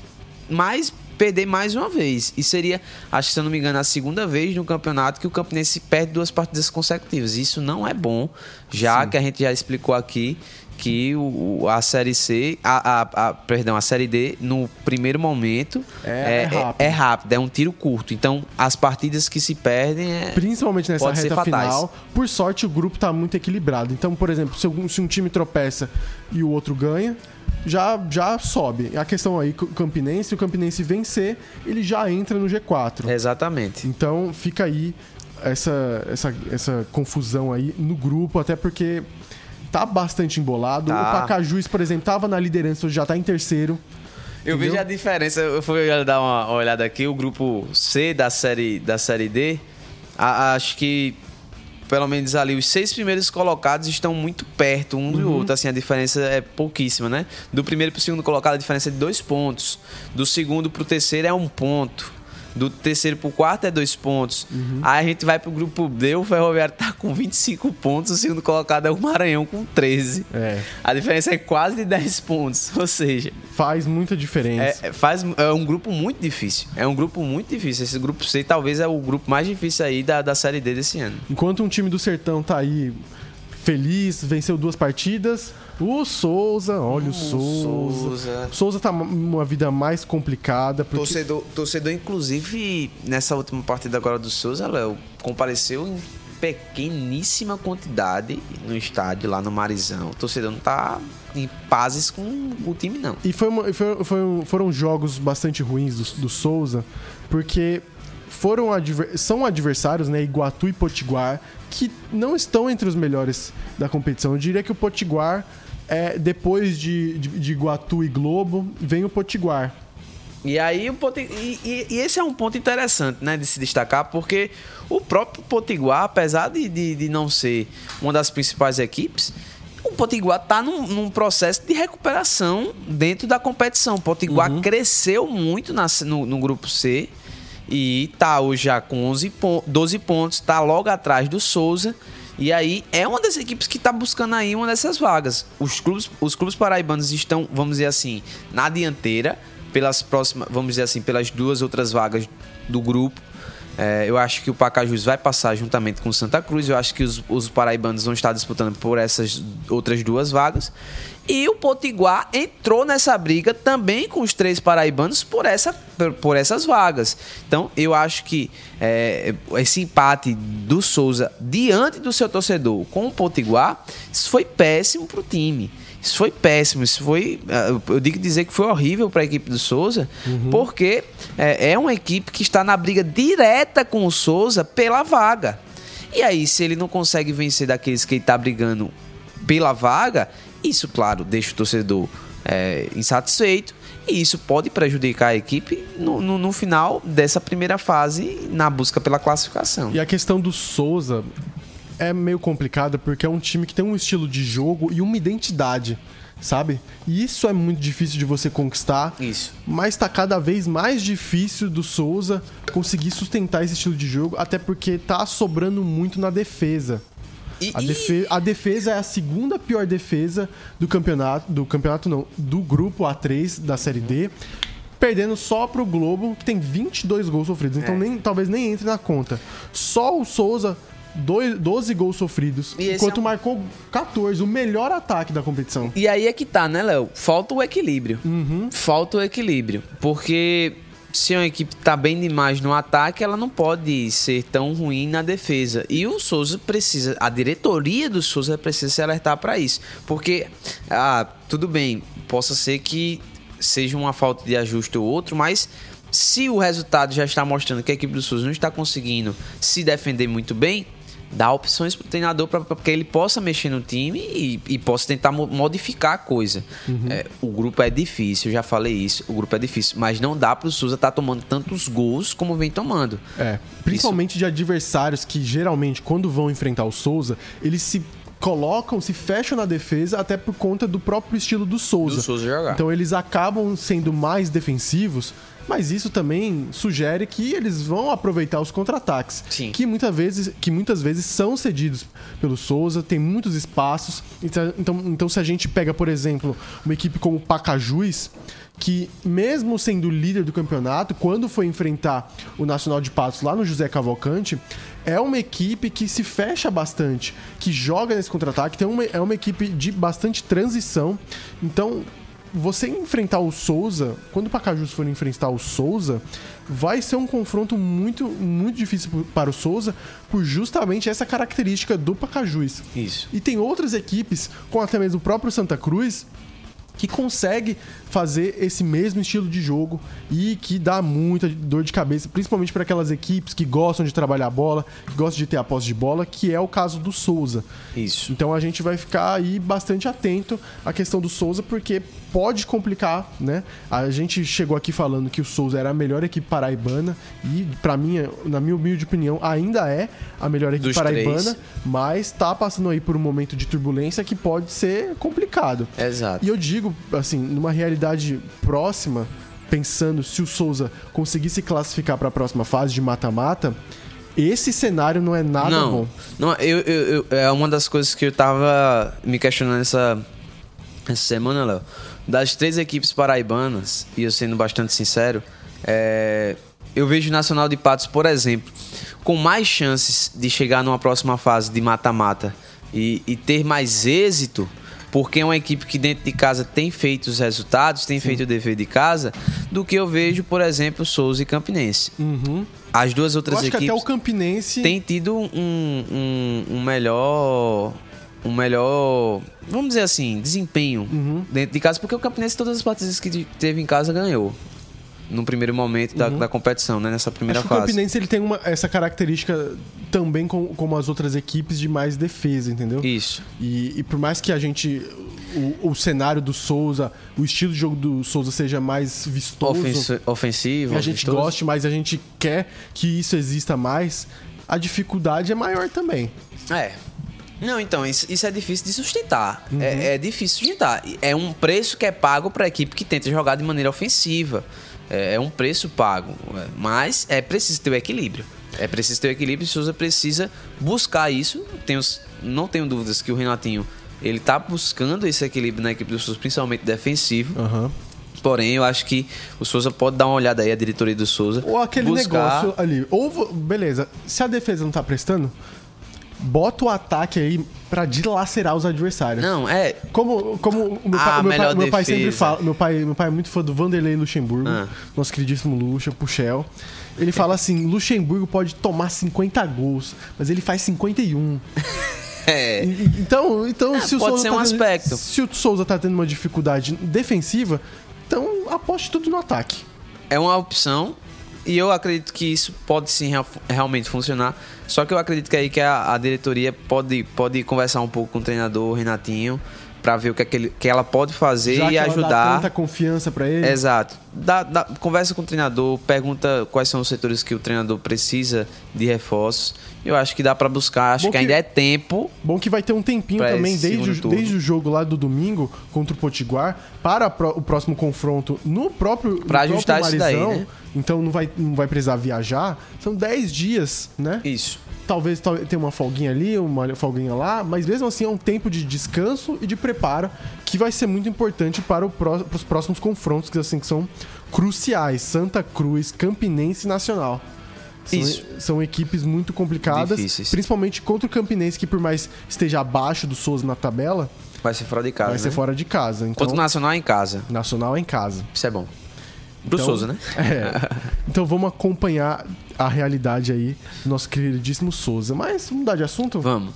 mais perder mais uma vez. E seria, acho que se eu não me engano, a segunda vez no campeonato que o Campinense perde duas partidas consecutivas. Isso não é bom, já Sim. que a gente já explicou aqui que o, a série C, a, a, a, perdão, a série D, no primeiro momento é, é, é, rápido. é, rápido, é um tiro curto. Então, as partidas que se perdem é, Principalmente nessa reta final, por sorte o grupo está muito equilibrado. Então, por exemplo, se, algum, se um time tropeça e o outro ganha, já, já sobe. A questão aí, o Campinense, se o Campinense vencer, ele já entra no G4. Exatamente. Então, fica aí essa, essa, essa confusão aí no grupo, até porque tá bastante embolado. Tá. O Pacajus, por exemplo, tava na liderança, hoje já tá em terceiro. Eu entendeu? vejo a diferença. Eu fui dar uma olhada aqui, o grupo C da série, da série D, a, acho que pelo menos ali os seis primeiros colocados estão muito perto um uhum. do outro, assim a diferença é pouquíssima, né? Do primeiro para o segundo colocado a diferença é de dois pontos, do segundo para o terceiro é um ponto do terceiro pro quarto é dois pontos. Uhum. Aí a gente vai pro grupo D, o Ferroviário tá com 25 pontos, o segundo colocado é o Maranhão com 13. É. A diferença é quase de 10 pontos, *laughs* ou seja... Faz muita diferença. É, faz, é um grupo muito difícil. É um grupo muito difícil. Esse grupo C talvez é o grupo mais difícil aí da, da Série D desse ano. Enquanto um time do Sertão tá aí feliz, venceu duas partidas. O Souza, olha o, o Souza. Souza. Souza tá uma vida mais complicada. Porque... Torcedor, torcedor, inclusive, nessa última partida agora do Souza, Léo, compareceu em pequeníssima quantidade no estádio, lá no Marizão. O torcedor não tá em pazes com o time, não. E foi, uma, foi, foi foram jogos bastante ruins do, do Souza, porque foram são adversários, né, Iguatu e Potiguar, que não estão entre os melhores da competição. Eu diria que o Potiguar, é, depois de, de, de Iguatu e Globo, vem o Potiguar. E aí o e, e, e, esse é um ponto interessante, né, de se destacar, porque o próprio Potiguar, apesar de, de, de não ser uma das principais equipes, o Potiguar está num, num, processo de recuperação dentro da competição. O Potiguar uhum. cresceu muito na, no, no, grupo C e está hoje já com 11 12 pontos, está logo atrás do Souza. E aí é uma das equipes que está buscando aí uma dessas vagas. Os clubes, os clubes paraibanos estão, vamos dizer assim, na dianteira pelas próximas, vamos dizer assim, pelas duas outras vagas do grupo. É, eu acho que o Pacajus vai passar juntamente com o Santa Cruz. Eu acho que os, os paraibanos vão estar disputando por essas outras duas vagas. E o Potiguar entrou nessa briga também com os três paraibanos por, essa, por, essas vagas. Então eu acho que é, esse empate do Souza diante do seu torcedor com o Potiguar isso foi péssimo para o time. Isso foi péssimo, isso foi. Ah, eu digo dizer que foi horrível para a equipe do Souza, uhum. porque é, é uma equipe que está na briga direta com o Souza pela vaga. E aí, se ele não consegue vencer daqueles que ele está brigando pela vaga, isso, claro, deixa o torcedor é, insatisfeito. E isso pode prejudicar a equipe no, no, no, final dessa primeira fase na busca pela classificação. E a questão do Souza, é meio complicada porque é um time que tem um estilo de jogo e uma identidade, sabe? E isso é muito difícil de você conquistar. Isso. Mas tá cada vez mais difícil do Souza conseguir sustentar esse estilo de jogo, até porque tá sobrando muito na defesa. A, defesa, a, defesa, é a segunda pior defesa do campeonato, do campeonato não, do grupo A3 da Série D, perdendo só pro Globo, que tem 22 gols sofridos, então é. nem, talvez nem entre na conta. Só o Souza dois, 12 gols sofridos, enquanto é um... marcou 14, o melhor ataque da competição. E aí é que tá, né, Léo? Falta o equilíbrio. Uhum. Falta o equilíbrio. Porque se uma equipe tá bem demais no ataque, ela não pode ser tão ruim na defesa. E o Souza precisa, a diretoria do Souza precisa se alertar para isso. Porque, ah, tudo bem, possa ser que seja uma falta de ajuste ou outro, mas se o resultado já está mostrando que a equipe do Souza não está conseguindo se defender muito bem, dá opções para o treinador para que ele possa mexer no time e, e possa tentar modificar a coisa. Uhum. É, o grupo é difícil, já falei isso, o grupo é difícil, mas não dá para o Souza estar tá tomando tantos gols como vem tomando. É, principalmente isso. de adversários que geralmente quando vão enfrentar o Souza, eles se colocam, se fecham na defesa até por conta do próprio estilo do Souza. Do Souza jogar. Então eles acabam sendo mais defensivos mas isso também sugere que eles vão aproveitar os contra-ataques, que muitas vezes que muitas vezes são cedidos pelo Souza, tem muitos espaços. Então, então, então se a gente pega, por exemplo, uma equipe como o Pacajus, que mesmo sendo líder do campeonato, quando foi enfrentar o Nacional de Patos lá no José Cavalcante, é uma equipe que se fecha bastante, que joga nesse contra-ataque, tem uma, é uma equipe de bastante transição. Então, você enfrentar o Souza, quando o Pacajus for enfrentar o Souza, vai ser um confronto muito, muito difícil para o Souza, por justamente essa característica do Pacajus. Isso. E tem outras equipes, como até mesmo o próprio Santa Cruz, que consegue fazer esse mesmo estilo de jogo e que dá muita dor de cabeça, principalmente para aquelas equipes que gostam de trabalhar a bola, que gostam de ter a posse de bola, que é o caso do Souza. Isso. Então a gente vai ficar aí bastante atento à questão do Souza, porque pode complicar, né? A gente chegou aqui falando que o Souza era a melhor equipe paraibana e, para mim, na minha humilde opinião, ainda é a melhor equipe Dos paraibana, três. mas tá passando aí por um momento de turbulência que pode ser complicado. Exato. E eu digo, assim, numa realidade próxima, pensando se o Souza conseguir se classificar para a próxima fase de mata-mata, esse cenário não é nada não, bom. Não, eu, eu, eu, é uma das coisas que eu tava me questionando essa, essa semana, Léo das três equipes paraibanas, e eu sendo bastante sincero, é, eu vejo o Nacional de Patos, por exemplo, com mais chances de chegar numa próxima fase de mata-mata e, e, ter mais êxito, porque é uma equipe que dentro de casa tem feito os resultados, tem Sim. feito o dever de casa, do que eu vejo, por exemplo, Souza e Campinense. Uhum. As duas outras eu acho equipes. Que até o Campinense. Tem tido um, um, um melhor um melhor, vamos dizer assim, desempenho uhum. dentro de casa, porque o Campinense todas as partidas que teve em casa ganhou. no primeiro momento da, da competição, né? Nessa primeira Acho que o fase. Campinense ele tem uma, essa característica também com, como as outras equipes de mais defesa, entendeu? Isso. E, e por mais que a gente. O, o cenário do Souza, o estilo de jogo do Souza seja mais vistoso. Ofensi- ofensivo. a gente vistoso. goste, mas a gente quer que isso exista mais, a dificuldade é maior também. É. Não, então, isso, isso é difícil de sustentar. Uhum. É, é difícil sustentar. É um preço que é pago para a equipe que tenta jogar de maneira ofensiva. É, é um preço pago. É, Mas é preciso ter o equilíbrio. É preciso ter o equilíbrio e o Souza precisa buscar isso. Tenho, não tenho dúvidas que o Renatinho ele tá buscando esse equilíbrio na equipe do Souza, principalmente defensivo. Aham. Porém, eu acho que o Souza pode dar uma olhada aí, a diretoria do Souza. Ou aquele buscar- negócio ali. Ou, beleza, se a defesa não tá prestando, bota o ataque aí pra dilacerar os adversários. Não, é. Como, como o meu Ah, pai, meu pai, meu pai sempre fala, meu pai, meu pai é muito fã do Vanderlei Luxemburgo, Ah. nosso queridíssimo Luxa, Puxel. Ele fala assim: Luxemburgo pode tomar 50 gols, mas ele faz 51. *laughs* É. Então, então se o pode Souza ser tá um tendo- aspecto. Se o Souza tá tendo uma dificuldade defensiva, então aposte tudo no ataque. é uma opção e eu acredito que isso pode sim real- realmente funcionar. Só que eu acredito que aí que a, a diretoria pode, pode conversar um pouco com o treinador Renatinho para ver o que, é que, ele- que ela pode fazer Já e que ela dá ajudar. tanta confiança pra ele. Exato. Dá- dá- conversa com o treinador, pergunta quais são os setores que o treinador precisa de reforços. Eu acho que dá para buscar, acho que que- ainda é tempo. Bom que vai ter um tempinho também, desde o, desde o jogo lá do domingo contra o Potiguar, para pro- o próximo confronto no próprio, no Pra próprio ajustar isso daí, Marizão. né? Então não vai, não vai precisar viajar. São 10 dias, né? Isso. Talvez tal- tenha uma folguinha ali, uma folguinha lá, mas mesmo assim é um tempo de descanso e de preparo que vai ser muito importante para, o pró- para os próximos confrontos, que assim que são cruciais. Santa Cruz, Campinense e Nacional. São, Isso. são equipes muito complicadas, Difíceis. principalmente contra o Campinense, que por mais esteja abaixo do Souza na tabela, Vai ser fora de casa. vai ser né? fora de casa. Então, Contra o Nacional é em casa. Nacional é em casa. Isso é bom. Pro Então- Souza, né? *laughs* É. Então vamos acompanhar a realidade aí do nosso queridíssimo Souza. Mas vamos mudar de assunto? Vamos.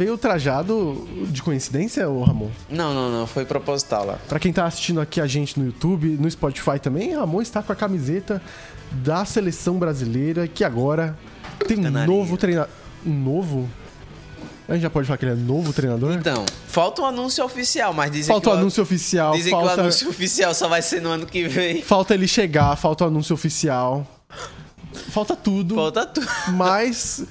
Veio trajado de coincidência, ô Ramon? Não, não, não. Foi proposital lá. Pra quem tá assistindo aqui a gente no YouTube, no Spotify também, Ramon está com a camiseta da seleção brasileira, que agora tem um novo treinador. Um novo? A gente já pode falar que ele é novo treinador? Então, falta um anúncio oficial, mas dizem falta que o anúncio oficial, Dizem que o falta, anúncio oficial só vai ser no ano que vem. falta ele chegar, falta o anúncio oficial. Falta tudo, Falta tudo. mas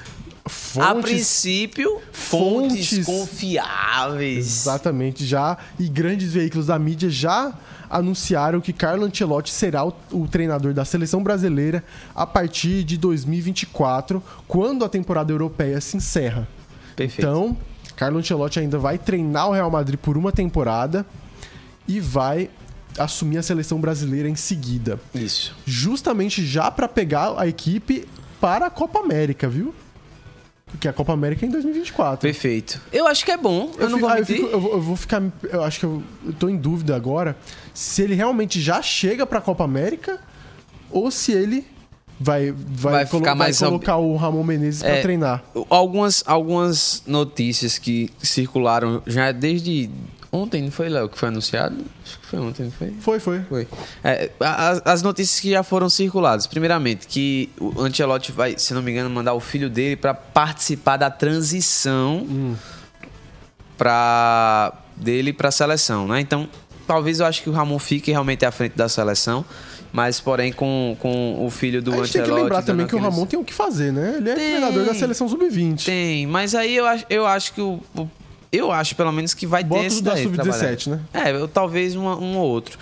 A fontes princípio, fontes, fontes- confiáveis. Exatamente, já. E grandes veículos da mídia já anunciaram que Carlo Ancelotti será o, o treinador da seleção brasileira a partir de 2024, quando a temporada europeia se encerra. Perfeito. Então, Carlo Ancelotti ainda vai treinar o Real Madrid por uma temporada e vai assumir a seleção brasileira em seguida. Isso. Justamente já para pegar a equipe para a Copa América, viu? Porque a Copa América é em 2024. Perfeito. Eu acho que é bom. Eu, não fico- vou ah, eu, fico- eu vou, eu vou ficar. Eu acho que eu, eu tô em dúvida agora se ele realmente já chega pra Copa América ou se ele vai, vai, Vai colo- vai mais colocar o Ramon Menezes pra É, treinar. Algumas, algumas notícias que circularam já desde ontem, não foi, Léo, que foi anunciado? Acho que foi ontem, não foi? Foi, foi. Foi. É, as, as notícias que já foram circuladas. Primeiramente, que o Ancelotti vai, se não me engano, mandar o filho dele para participar da transição pra, dele para a seleção, né? Então, talvez eu acho que o Ramon fique realmente à frente da seleção, mas porém com, com o filho do A gente tem Ancelotti... que lembrar também que o aqueles- Ramon tem o que fazer, né? Ele é Tem. treinador da seleção sub-20. Tem, mas aí eu acho, eu acho que o, o- Eu acho, pelo menos, que vai Bota ter esse da daí sub-17, trabalhado. né? É, eu- talvez uma- um ou outro.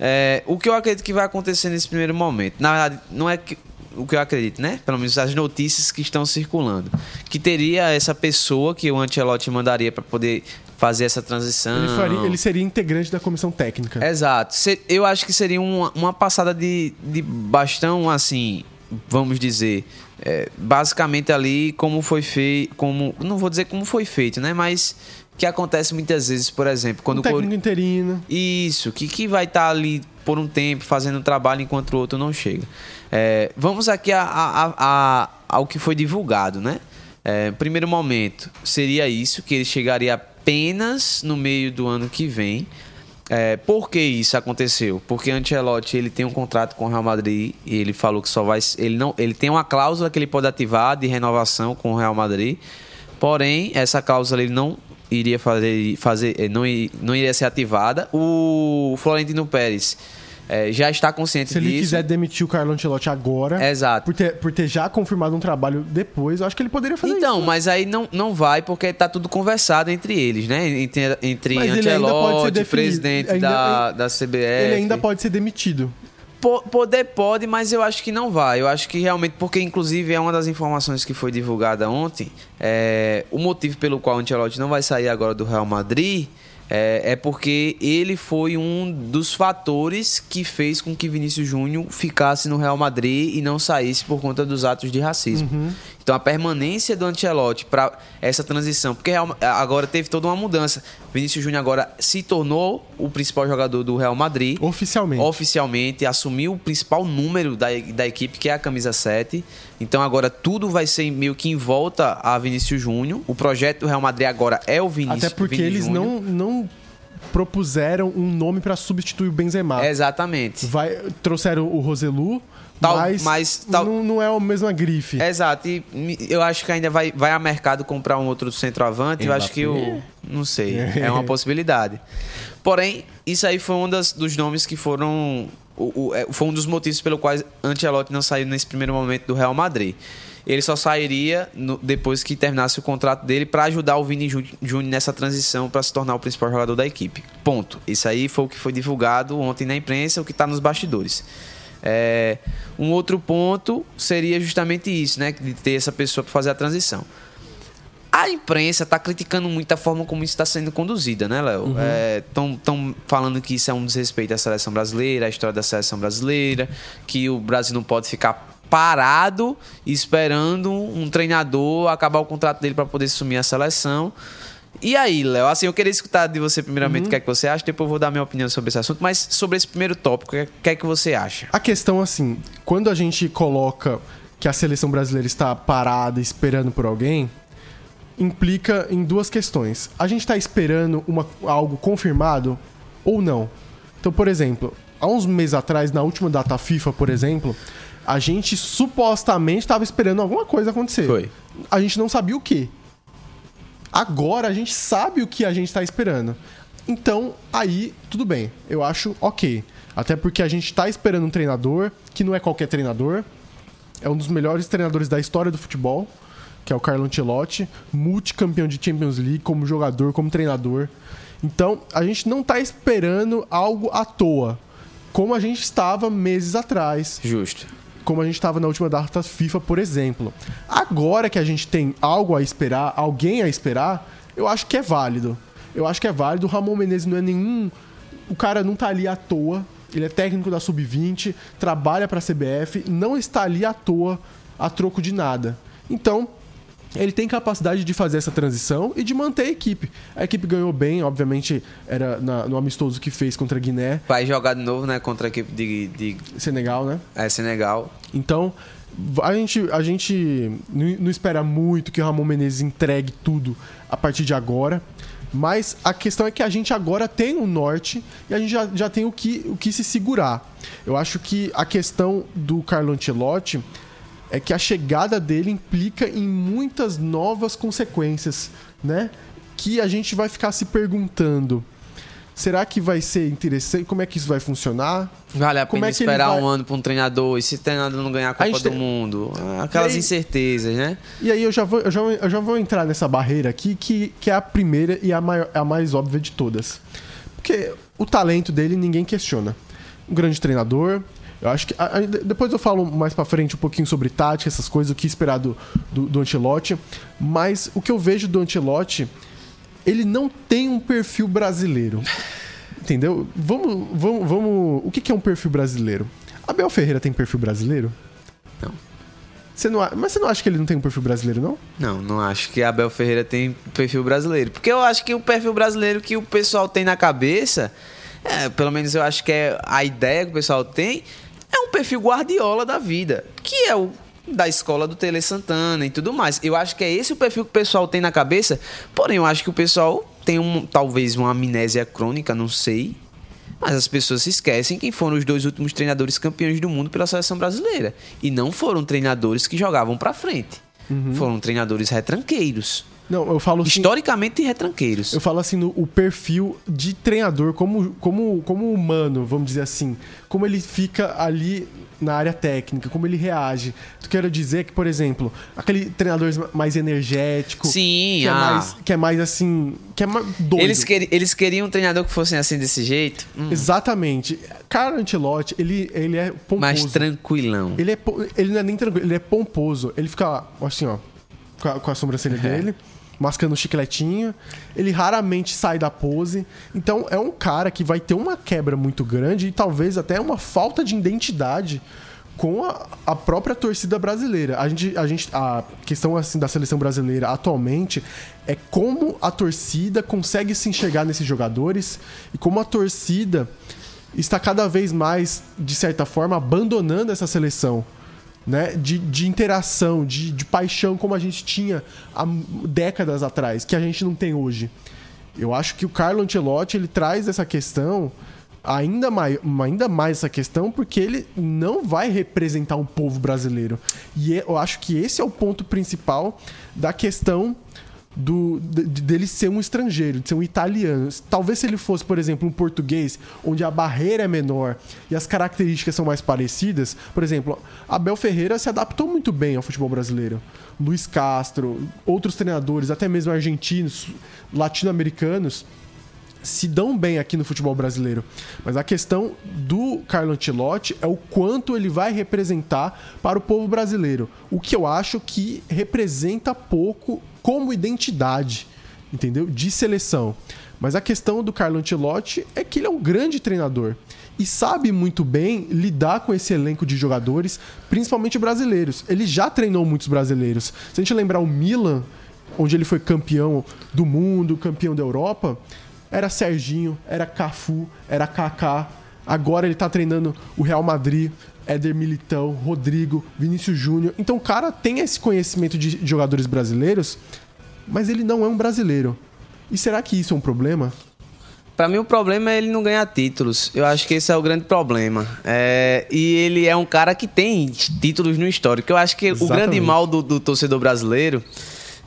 É, o que eu acredito que vai acontecer nesse primeiro momento, na verdade, não é que, o que eu acredito, né? Pelo menos as notícias que estão circulando. Que teria essa pessoa que o Ancelotti mandaria para poder fazer essa transição. Ele, faria- ele seria integrante da comissão técnica. Exato. Eu acho que seria uma, uma passada de, de bastão, assim, vamos dizer, é, basicamente ali como foi feito, como não vou dizer como foi feito, né? Mas que acontece muitas vezes, por exemplo, quando um o Cor- técnico interino. isso, que, que vai estar ali por um tempo fazendo um trabalho enquanto o outro não chega. É, vamos aqui a- a- a- a- ao que foi divulgado, né? É, primeiro momento seria isso, que ele chegaria apenas no meio do ano que vem. É, por que isso aconteceu? Porque Ancelotti ele tem um contrato com o Real Madrid e ele falou que só vai ele não ele tem uma cláusula que ele pode ativar de renovação com o Real Madrid. Porém, essa cláusula ele não iria fazer, fazer eh, não, não iria ser ativada. O Florentino Pérez é, já está consciente Se disso. ele quiser demitir o Carlo Ancelotti agora, Exato. Por, ter, por ter já confirmado um trabalho depois, eu acho que ele poderia fazer então, isso. mas aí não, não vai porque tá tudo conversado entre eles, né? Entre, entre Mas Ancelotti, presidente Ainda- da, da CBF. Ele ainda pode ser demitido. Po- Poder pode, mas eu acho que não vai. Eu acho que realmente, porque inclusive é uma das informações que foi divulgada ontem, é, o motivo pelo qual o Ancelotti não vai sair agora do Real Madrid é, é porque ele foi um dos fatores que fez com que Vinícius Júnior ficasse no Real Madrid e não saísse por conta dos atos de racismo. Então a permanência do Ancelotti para essa transição, porque Real- agora teve toda uma mudança. Vinícius Júnior agora se tornou o principal jogador do Real Madrid Oficialmente. oficialmente assumiu o principal número da, da equipe, que é a camisa 7. Então agora tudo vai ser meio que em volta a Vinícius Júnior. O projeto do Real Madrid agora é o Vinícius. Até porque Vini eles Júnior. não, não propuseram um nome pra substituir o Benzema. Exatamente. Vai, trouxeram o Roselu, Tal- mas, mas tal- não, não é a mesma grife. Exato. E eu acho que ainda vai, vai a mercado comprar um outro centroavante. Eu acho que o. Não sei. É uma possibilidade. Porém, isso aí foi um das, dos nomes que foram. O, o- é, foi um dos motivos pelo quais Ancelotti não saiu nesse primeiro momento do Real Madrid. Ele só sairia no- depois que terminasse o contrato dele para ajudar o Vini Jú- Júnior nessa transição para se tornar o principal jogador da equipe. Ponto. Isso aí foi o que foi divulgado ontem na imprensa, o que está nos bastidores. É, um outro ponto seria justamente isso, né? De ter essa pessoa para fazer a transição. A imprensa está criticando muito a forma como isso está sendo conduzida, né, Léo? Estão falando que isso é um desrespeito à seleção brasileira, à história da seleção brasileira, que o Brasil não pode ficar parado esperando um treinador acabar o contrato dele para poder assumir a seleção. E aí, Léo, assim, eu queria escutar de você primeiramente o que é que você acha, depois eu vou dar minha opinião sobre esse assunto, mas sobre esse primeiro tópico, o que é- o que é que você acha? A questão, assim, quando a gente coloca que a seleção brasileira está parada esperando por alguém, implica em duas questões. A gente está esperando uma, algo confirmado ou não? Então, por exemplo, há uns meses atrás, na última data FIFA, por exemplo, a gente supostamente estava esperando alguma coisa acontecer. Foi. A gente não sabia o que. Agora a gente sabe o que a gente está esperando. Então, aí, tudo bem. Eu acho ok. Até porque a gente está esperando um treinador, que não é qualquer treinador. É um dos melhores treinadores da história do futebol, que é o Carlo Ancelotti, multicampeão de Champions League como jogador, como treinador. Então, a gente não está esperando algo à toa, como a gente estava meses atrás Justo. Como a gente estava na última data FIFA, por exemplo. Agora que a gente tem algo a esperar, alguém a esperar, eu acho que é válido. Eu acho que é válido. O Ramon Menezes não é nenhum. O cara não tá ali à toa. Ele é técnico da Sub-20, trabalha para a CBF, não está ali à toa, a troco de nada. Então, ele tem capacidade de fazer essa transição e de manter a equipe. A equipe ganhou bem, obviamente, era na- no amistoso que fez contra a Guiné, Vai jogar de novo, né, contra a equipe de, de Senegal, né? é, Senegal. Então, a gente, a gente não espera muito que o Ramon Menezes entregue tudo a partir de agora. Mas a questão é que a gente agora tem o norte e a gente já, já tem o que, o que se segurar. Eu acho que a questão do Carlo Ancelotti é que a chegada dele implica em muitas novas consequências, né? Que a gente vai ficar se perguntando. Será que vai ser interessante? Como é que isso vai funcionar? Vale a Como pena é esperar vai- um ano para um treinador e se o treinador não ganhar a Copa gente do tem- Mundo? Aquelas aí- incertezas, né? E aí eu já vou, eu já, eu já vou entrar nessa barreira aqui, que, que é a primeira e a, maior, a mais óbvia de todas. Porque o talento dele ninguém questiona. Um grande treinador. Eu acho que. a- a- depois eu falo mais pra frente um pouquinho sobre tática, essas coisas, o que esperar do, do, do Ancelotti. Mas o que eu vejo do Ancelotti, ele não tem um perfil brasileiro. Entendeu? Vamos. vamos, vamos o que, que é um perfil brasileiro? Abel Ferreira tem perfil brasileiro? Não. Você não, mas você não acha que ele não tem um perfil brasileiro, não? Não, não acho que Abel Ferreira tem perfil brasileiro. Porque eu acho que o perfil brasileiro que o pessoal tem na cabeça, é, pelo menos eu acho que é a ideia que o pessoal tem, é um perfil guardiola da vida. Que é o da escola do Tele Santana e tudo mais. Eu acho que é esse o perfil que o pessoal tem na cabeça. Porém, eu acho que o pessoal tem um, talvez uma amnésia crônica, não sei. Mas as pessoas se esquecem quem foram os dois últimos treinadores campeões do mundo pela seleção brasileira. E não foram treinadores que jogavam pra frente. Foram treinadores retranqueiros. Não, eu falo assim, Historicamente retranqueiros. eu falo assim no o perfil de treinador como, como, como humano, vamos dizer assim. Como ele fica ali na área técnica, como ele reage. Tu quero dizer que, por exemplo, aquele treinador mais energético. Sim, que, é ah. mais, que é mais assim. Que é mais doido. Eles, queri- eles queriam um treinador que fosse assim desse jeito, hum, Exatamente. Carlo Ancelotti, ele, ele é pomposo. mais tranquilão. Ele, é, ele não é nem tranquilo, ele é pomposo. Ele fica assim, ó, com a, com a sobrancelha dele, mascando um chicletinho. Ele raramente sai da pose. Então é um cara que vai ter uma quebra muito grande e talvez até uma falta de identidade com a, a própria torcida brasileira. A gente, a gente, a questão assim da seleção brasileira atualmente é como a torcida consegue se enxergar nesses jogadores e como a torcida está cada vez mais, de certa forma, abandonando essa seleção. Né? De, de interação, de, de paixão, como a gente tinha há décadas atrás, que a gente não tem hoje. Eu acho que o Carlo Ancelotti ele traz essa questão ainda mais, ainda mais essa questão porque ele não vai representar o povo brasileiro. E eu acho que esse é o ponto principal da questão do, de- dele ser um estrangeiro, de ser um italiano. Talvez se ele fosse, por exemplo, um português, onde a barreira é menor e as características são mais parecidas, por exemplo, Abel Ferreira se adaptou muito bem ao futebol brasileiro. Luiz Castro, outros treinadores, até mesmo argentinos, latino-americanos, se dão bem aqui no futebol brasileiro. Mas a questão do Carlo Ancelotti é o quanto ele vai representar para o povo brasileiro. O que eu acho que representa pouco como identidade, entendeu? De seleção. Mas a questão do Carlo Ancelotti é que ele é um grande treinador e sabe muito bem lidar com esse elenco de jogadores, principalmente brasileiros. Ele já treinou muitos brasileiros. Se a gente lembrar o Milan, onde ele foi campeão do mundo, campeão da Europa, era Serginho, era Cafu, era Kaká. Agora ele tá treinando o Real Madrid, Éder Militão, Rodrigo, Vinícius Júnior. Então o cara tem esse conhecimento de jogadores brasileiros, mas ele não é um brasileiro. E será que isso é um problema? Pra mim, o problema é ele não ganhar títulos. Eu acho que esse é o grande problema. É, e ele é um cara que tem títulos no histórico. Eu acho que o Exatamente. grande mal do, do torcedor brasileiro,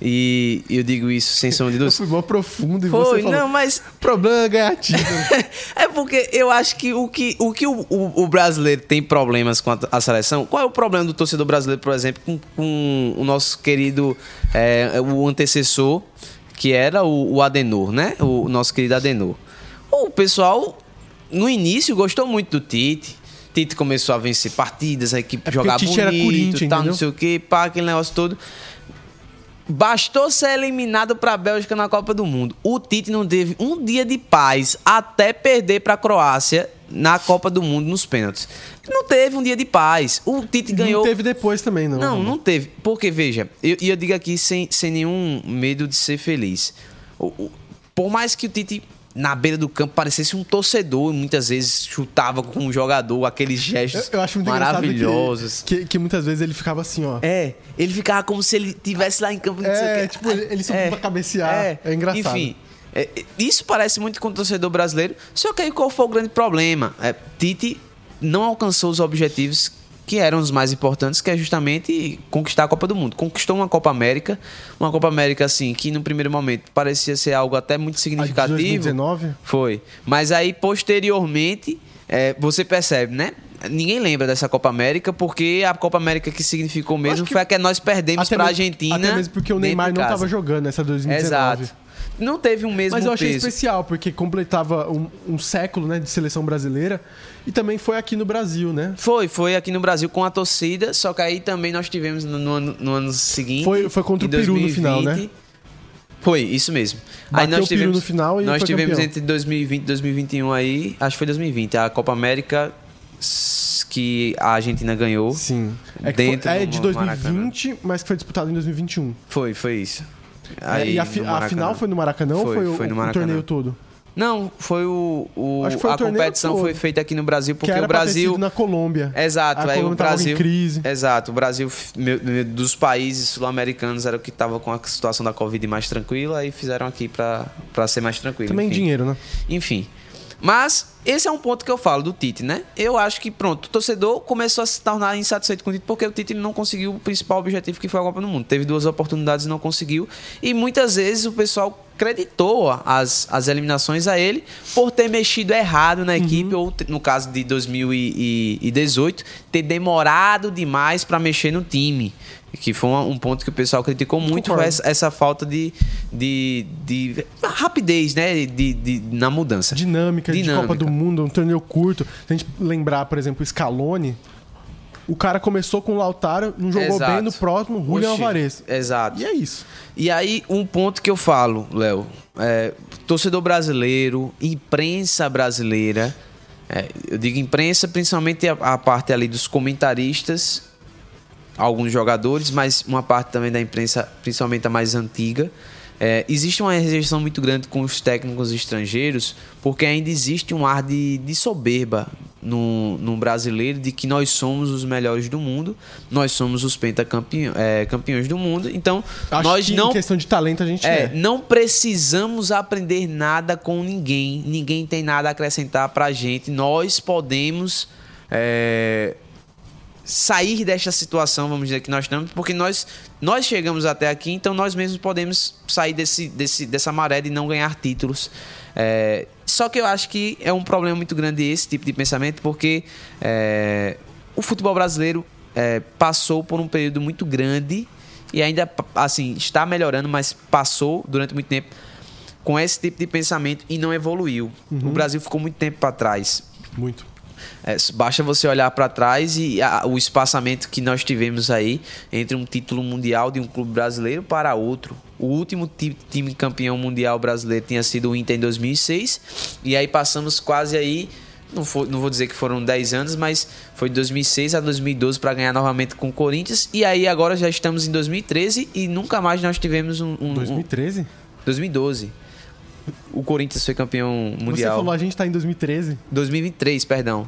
e eu digo isso sem sombra de dúvida. fui mó profundo e Foi, você falou, não, mas o problema é ganhar título. *laughs* é porque eu acho que o que o, que o, o- o brasileiro tem problemas com a, a seleção. Qual é o problema do torcedor brasileiro, por exemplo, com, com o nosso querido é, o antecessor, que era o, o Adenor, né? O nosso querido Adenor. O pessoal, no início, gostou muito do Tite. Tite começou a vencer partidas, a equipe É era bonito, tal, não entendeu? sei o que, pá, aquele negócio todo. Bastou ser eliminado para a Bélgica na Copa do Mundo. O Tite não teve um dia de paz até perder para a Croácia na Copa do Mundo nos pênaltis. Não teve um dia de paz. O Tite ganhou. Não teve depois também, não. Não, não teve. Porque, veja, eu- e eu, digo aqui sem, sem nenhum medo de ser feliz. O- o- por mais que o Tite, na beira do campo, parecesse um torcedor, e muitas vezes chutava com o jogador, aqueles gestos Eu, eu acho muito maravilhosos. que, que, que muitas vezes ele ficava assim, ó. É, ele ficava como se ele tivesse lá em campo. É, tipo, ele- ele subiu pra cabecear. É engraçado. Enfim, é, é, isso parece muito com o torcedor brasileiro. Só que aí qual foi o grande problema? É, Tite não alcançou os objetivos que eram os mais importantes, que é justamente conquistar a Copa do Mundo. Conquistou uma Copa América, uma Copa América assim, que no primeiro momento parecia ser algo até muito A de significativo. 2019? Foi. Mas aí, posteriormente, é, você percebe, né? Ninguém lembra dessa Copa América, porque a Copa América que significou mesmo que- foi a que nós perdemos pra mesmo- Argentina. Até mesmo porque o Neymar não casa. tava jogando nessa 2019. Exato. Não teve o mesmo Mas eu achei peso. especial, porque completava um, um século né, de seleção brasileira e também foi aqui no Brasil, né? Foi, foi aqui no Brasil com a torcida, só que aí também nós tivemos no, no ano, no ano seguinte. Foi- foi contra o Peru no final, né? 2020. Foi, isso mesmo. Bateu o Peru no final e Nós tivemos campeão. entre 2020 e 2021 aí, acho que foi 2020, a Copa América que a Argentina ganhou. Sim. É, Dentro foi, é de Maracanã. 2020, mas que foi disputado em 2021. Foi, foi isso. É, e a, fi- a final foi no Maracanã ou Foi, foi, o, foi no o torneio todo? Não, foi o. o Acho que foi o a competição todo. foi feita aqui no Brasil que porque o Brasil. na Colômbia. Exato, A aí o Colômbia tava Brasil. em crise. Exato, o Brasil, meu- meu- dos países sul-americanos, era o que tava com a situação da Covid mais tranquila, aí fizeram aqui pra, pra ser mais tranquilo. Também enfim. dinheiro, né? Enfim. Mas esse é um ponto que eu falo do Tite, né? Eu acho que, pronto, o torcedor começou a se tornar insatisfeito com o Tite porque o Tite não conseguiu o principal objetivo que foi a Copa do Mundo. Teve duas oportunidades e não conseguiu. E muitas vezes o pessoal creditou as, as eliminações a ele por ter mexido errado na equipe, ou te- no caso de 2018, ter demorado demais para mexer no time. Que foi um, um ponto que o pessoal criticou muito, foi essa, essa falta de, de, de rapidez, né? De, de- na mudança. Dinâmica, de Dinâmica. Copa do Mundo, um torneio curto. Se a gente lembrar, por exemplo, o Scaloni, o cara começou com o Lautaro, não jogou Exato. bem no próximo, Julio Oxi, Alvarez. Exato. E é isso. E aí, um ponto que eu falo, Léo, é, torcedor brasileiro, imprensa brasileira, é, eu digo imprensa, principalmente a, a parte ali dos comentaristas, alguns jogadores, mas uma parte também da imprensa, principalmente a mais antiga. É, existe uma rejeição muito grande com os técnicos estrangeiros, porque ainda existe um ar de, de soberba no, no brasileiro de que nós somos os melhores do mundo, nós somos os pentacampeões é, campeões do mundo, então Acho nós que não em questão de talento a gente é, é. não precisamos aprender nada com ninguém. Ninguém tem nada a acrescentar pra gente. Nós podemos é, sair desta situação, vamos dizer que nós estamos, porque nós nós chegamos até aqui, então nós mesmos podemos sair desse, desse dessa maré de não ganhar títulos. É, só que eu acho que é um problema muito grande esse tipo de pensamento, porque é, o futebol brasileiro é, passou por um período muito grande e ainda assim está melhorando, mas passou durante muito tempo com esse tipo de pensamento e não evoluiu. O Brasil ficou muito tempo para trás. Muito. É, basta você olhar para trás e a- o espaçamento que nós tivemos aí entre um título mundial de um clube brasileiro para outro. O último ti- time campeão mundial brasileiro tinha sido o Inter em 2006 e aí passamos quase aí não, for- não vou dizer que foram 10 anos, mas foi de 2006 a 2012 para ganhar novamente com o Corinthians e aí agora já estamos em 2013 e nunca mais nós tivemos um, um- um 2013? 2012. O Corinthians foi campeão Você mundial. falou, a gente tá em 2013. 2023, perdão.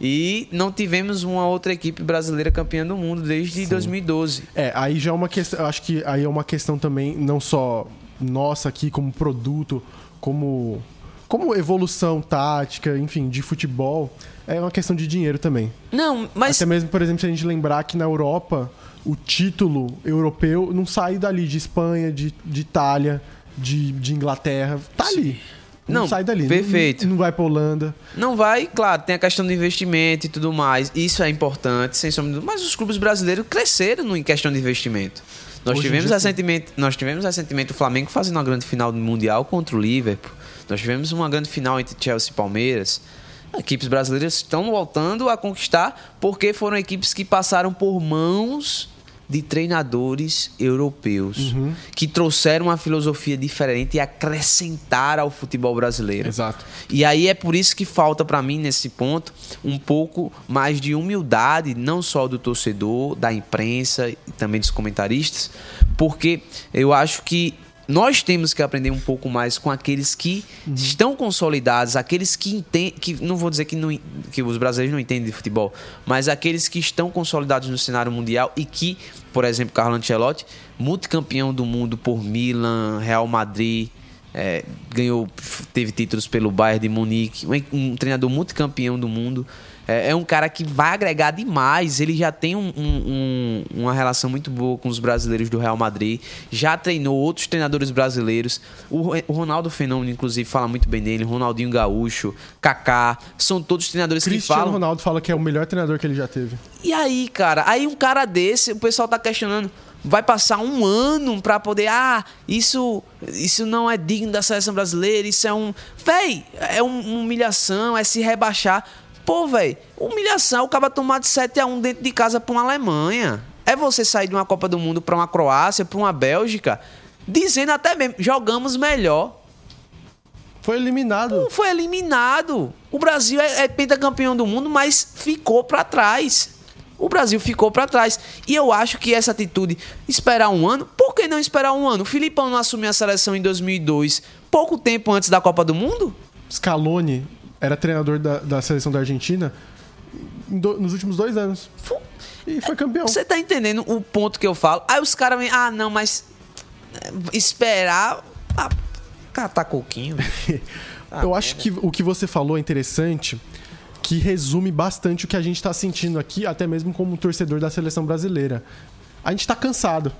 E não tivemos uma outra equipe brasileira campeã do mundo desde 2012. É, aí já é uma questão. Acho que aí é uma questão também, não só nossa aqui como produto, como, como evolução tática, enfim, de futebol. É uma questão de dinheiro também. Não, mas Até mesmo, por exemplo, se a gente lembrar que na Europa, o título europeu não sai dali de Espanha, de, de Itália, de, de Inglaterra. Tá ali. Não, Não, sai dali. Não- perfeito. Não, vai pra Holanda. não vai, claro, tem a questão do investimento e tudo mais. Isso é importante, sem sombra. Mas os clubes brasileiros cresceram em questão de investimento. Nós Hoje em tivemos, dia, recentemente, nós tivemos recentemente o Flamengo fazendo uma grande final do Mundial contra o Liverpool. Nós tivemos uma grande final entre Chelsea e Palmeiras. Equipes brasileiras estão voltando a conquistar porque foram equipes que passaram por mãos de treinadores europeus Uhum. que trouxeram uma filosofia diferente e acrescentaram ao futebol brasileiro. Exato. E aí é por isso que falta pra mim nesse ponto um pouco mais de humildade, não só do torcedor, da imprensa e também dos comentaristas, porque eu acho que nós temos que aprender um pouco mais com aqueles que estão consolidados, aqueles que entendem, que não vou dizer que, não, que os brasileiros não entendem de futebol, mas aqueles que estão consolidados no cenário mundial e que, por exemplo, Carlo Ancelotti, multicampeão do mundo por Milan, Real Madrid, é, ganhou, teve títulos pelo Bayern de Munique, um, um treinador multicampeão do mundo. É, é um cara que vai agregar demais. Ele já tem um- um- um- uma relação muito boa com os brasileiros do Real Madrid. Já treinou outros treinadores brasileiros. O, o Ronaldo Fenômeno, inclusive, fala muito bem dele. Ronaldinho Gaúcho, Kaká. São todos treinadores que Cristiano falam. Ronaldo fala que é o melhor treinador que ele já teve. E aí, cara? Aí um cara desse, o pessoal tá questionando. Vai passar um ano pra poder. Ah, isso, isso não é digno da seleção brasileira. Isso é um. Véi, é um- uma humilhação, é se rebaixar. Pô, véi, humilhação, o cara tomar de 7x1 dentro de casa pra uma Alemanha. É você sair de uma Copa do Mundo pra uma Croácia, pra uma Bélgica, dizendo até mesmo, jogamos melhor. Foi eliminado. Foi eliminado. O Brasil é, é pentacampeão do mundo, mas ficou pra trás. o Brasil ficou para trás. E eu acho que essa atitude, esperar um ano, por que não esperar um ano? O Filipão não assumiu a seleção em 2002, pouco tempo antes da Copa do Mundo? Scaloni era treinador da, da seleção da Argentina do, nos últimos dois anos. E foi campeão. Você tá entendendo o ponto que eu falo? Aí os caras vêm, ah, não, mas eh, esperar. Ah, catar coquinho. *laughs* Ah, eu acho que o que você falou é interessante, que resume bastante o que a gente está sentindo aqui, até mesmo como torcedor da seleção brasileira. A gente está cansado.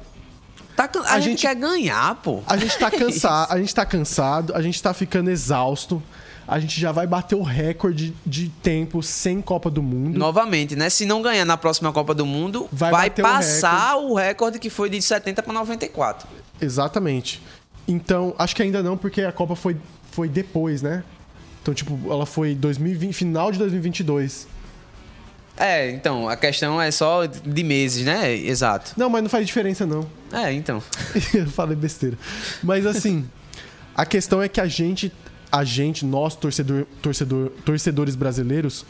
Tá, a, a gente, gente, quer ganhar, pô. A gente tá *laughs* cansado, a gente tá cansado, a gente tá ficando exausto. A gente já vai bater o recorde de tempo sem Copa do Mundo. Novamente, né? Se não ganhar na próxima Copa do Mundo, vai, vai passar o recorde. o recorde que foi de 70 para 94. Exatamente. Então, acho que ainda não, porque a Copa foi foi depois, né? Então, tipo, ela foi 2020, final de 2022. É, então, a questão é só de meses, né? Exato. Não, mas não faz diferença, não. É, então. *laughs* Eu falei besteira. Mas assim, a questão é que a gente, a gente, nós, torcedor, torcedor, torcedores brasileiros,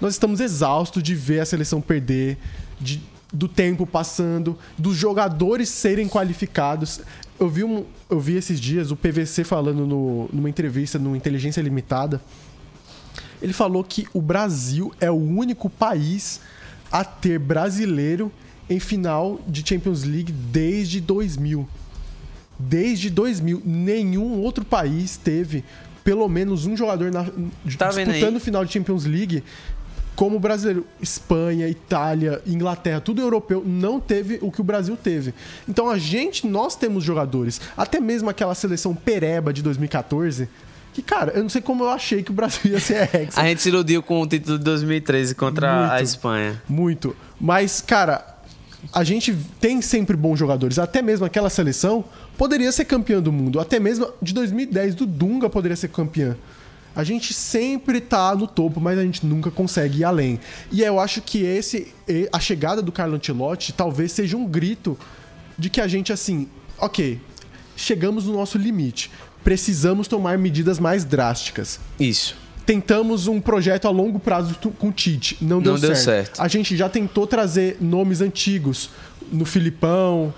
nós estamos exaustos de ver a seleção perder, de, do tempo passando, dos jogadores serem qualificados. Eu vi, um, eu vi esses dias o PVC falando no, numa entrevista no Inteligência Limitada. Ele falou que o Brasil é o único país a ter brasileiro em final de Champions League desde 2000. Desde 2000, nenhum outro país teve pelo menos um jogador na, tá disputando o final de Champions League como brasileiro, Espanha, Itália, Inglaterra, tudo europeu, não teve o que o Brasil teve. Então a gente, nós temos jogadores, até mesmo aquela seleção pereba de 2014, que, cara, eu não sei como eu achei que o Brasil ia ser *laughs* hexa. a gente se iludiu com o título de 2013 contra muito, a Espanha. Muito. Mas, cara, a gente tem sempre bons jogadores. Até mesmo aquela seleção poderia ser campeã do mundo. Até mesmo de 2010, do Dunga poderia ser campeã. A gente sempre tá no topo, mas a gente nunca consegue ir além. E eu acho que esse a chegada do Carlo Ancelotti talvez seja um grito de que a gente assim, OK, chegamos no nosso limite. Precisamos tomar medidas mais drásticas. Isso. Tentamos um projeto a longo prazo com o Tite, não deu, não certo. deu certo. A gente já tentou trazer nomes antigos no Filipão,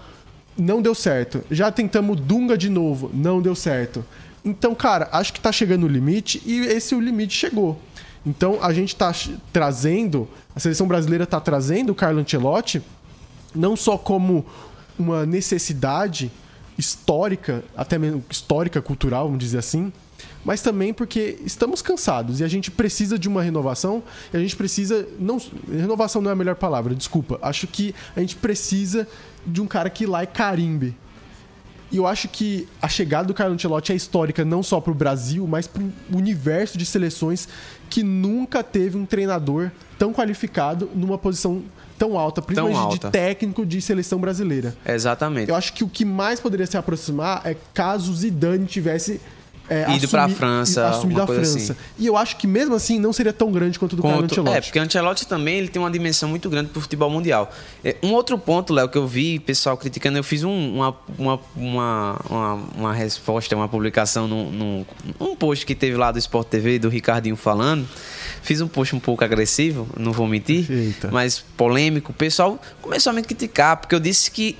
não deu certo. Já tentamos Dunga de novo, não deu certo. Então, cara, acho que tá chegando o limite e esse o limite chegou. Então, a gente tá trazendo, a seleção brasileira tá trazendo o Carlo Ancelotti não só como uma necessidade histórica, até mesmo histórica, cultural, vamos dizer assim, mas também porque estamos cansados e a gente precisa de uma renovação a gente precisa não renovação não é a melhor palavra desculpa acho que a gente precisa de um cara que lá e carimbe e eu acho que a chegada do Carlo Ancelotti é histórica não só para o Brasil, mas para o universo de seleções que nunca teve um treinador tão qualificado numa posição tão alta, principalmente tão alta. de técnico de seleção brasileira. Exatamente. Eu acho que o que mais poderia se aproximar é caso Zidane tivesse é, ido para a França, assumido a França. Assim. E eu acho que mesmo assim não seria tão grande quanto o do Carlo Ancelotti. É, porque o Ancelotti também ele tem uma dimensão muito grande para o futebol mundial. É, um outro ponto, Léo, que eu vi pessoal criticando, eu fiz um, uma, uma, uma, uma, uma resposta, uma publicação num, num um post que teve lá do Sport TV, do Ricardinho falando. Fiz um post um pouco agressivo, não vou mentir, Eita. mas polêmico. O pessoal começou a me criticar, porque eu disse que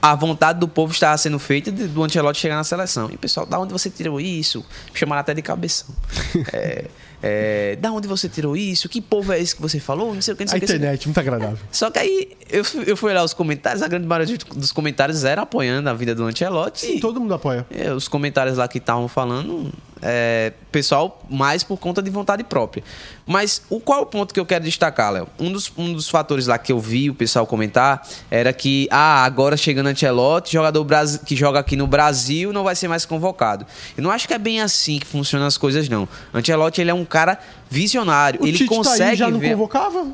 a vontade do povo estava sendo feita do Ancelotti chegar na seleção. E o pessoal, da onde você tirou isso? Chamaram até de cabeção. *laughs* é, é, da onde você tirou isso? Que povo é esse que você falou? Não sei o que, não sei A internet, muito agradável. Só que aí eu, eu fui olhar os comentários, a grande maioria dos comentários era apoiando a vida do Ancelotti. Sim, todo mundo apoia. É, os comentários lá que estavam falando, é, pessoal mais por conta de vontade própria. Mas o qual é o ponto que eu quero destacar, Léo? Um dos, um dos fatores lá que eu vi o pessoal comentar era que, ah, agora chegando Ancelotti, jogador que joga aqui no Brasil não vai ser mais convocado. Eu não acho que é bem assim que funcionam as coisas, não. Ancelotti, ele é um cara visionário. O ele Tite consegue tá já não ver... convocava?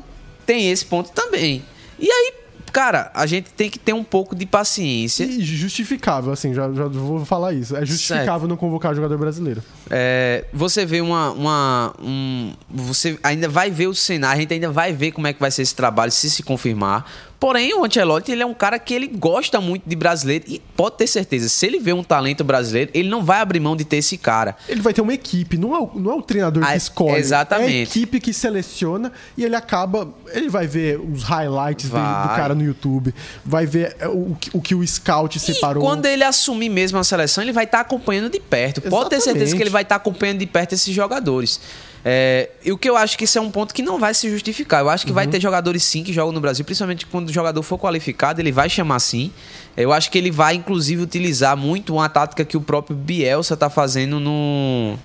Tem esse ponto também. E aí, cara, a gente tem que ter um pouco de paciência. E justificável, assim, já, já vou falar isso. É justificável certo. não convocar jogador brasileiro. É, você vê uma. uma um, você ainda vai ver o cenário, a gente ainda vai ver como é que vai ser esse trabalho, se se confirmar. Porém, o Ancelotti, ele é um cara que ele gosta muito de brasileiro e pode ter certeza, se ele vê um talento brasileiro, ele não vai abrir mão de ter esse cara. Ele vai ter uma equipe, não é o, não é o treinador Ah, que escolhe. exatamente. É a equipe que seleciona e ele acaba. Ele vai ver os highlights dele, do cara no YouTube, vai ver é, o, que- o que o scout separou. E quando ele assumir mesmo a seleção, ele vai estar acompanhando de perto. Pode ter certeza Exatamente. que ele vai estar acompanhando de perto esses jogadores. É, e o que eu acho que isso é um ponto que não vai se justificar. Eu acho que Uhum. vai ter jogadores sim que jogam no Brasil, principalmente quando o jogador for qualificado, ele vai chamar sim. Eu acho que ele vai, inclusive, utilizar muito uma tática que o próprio Bielsa está fazendo no.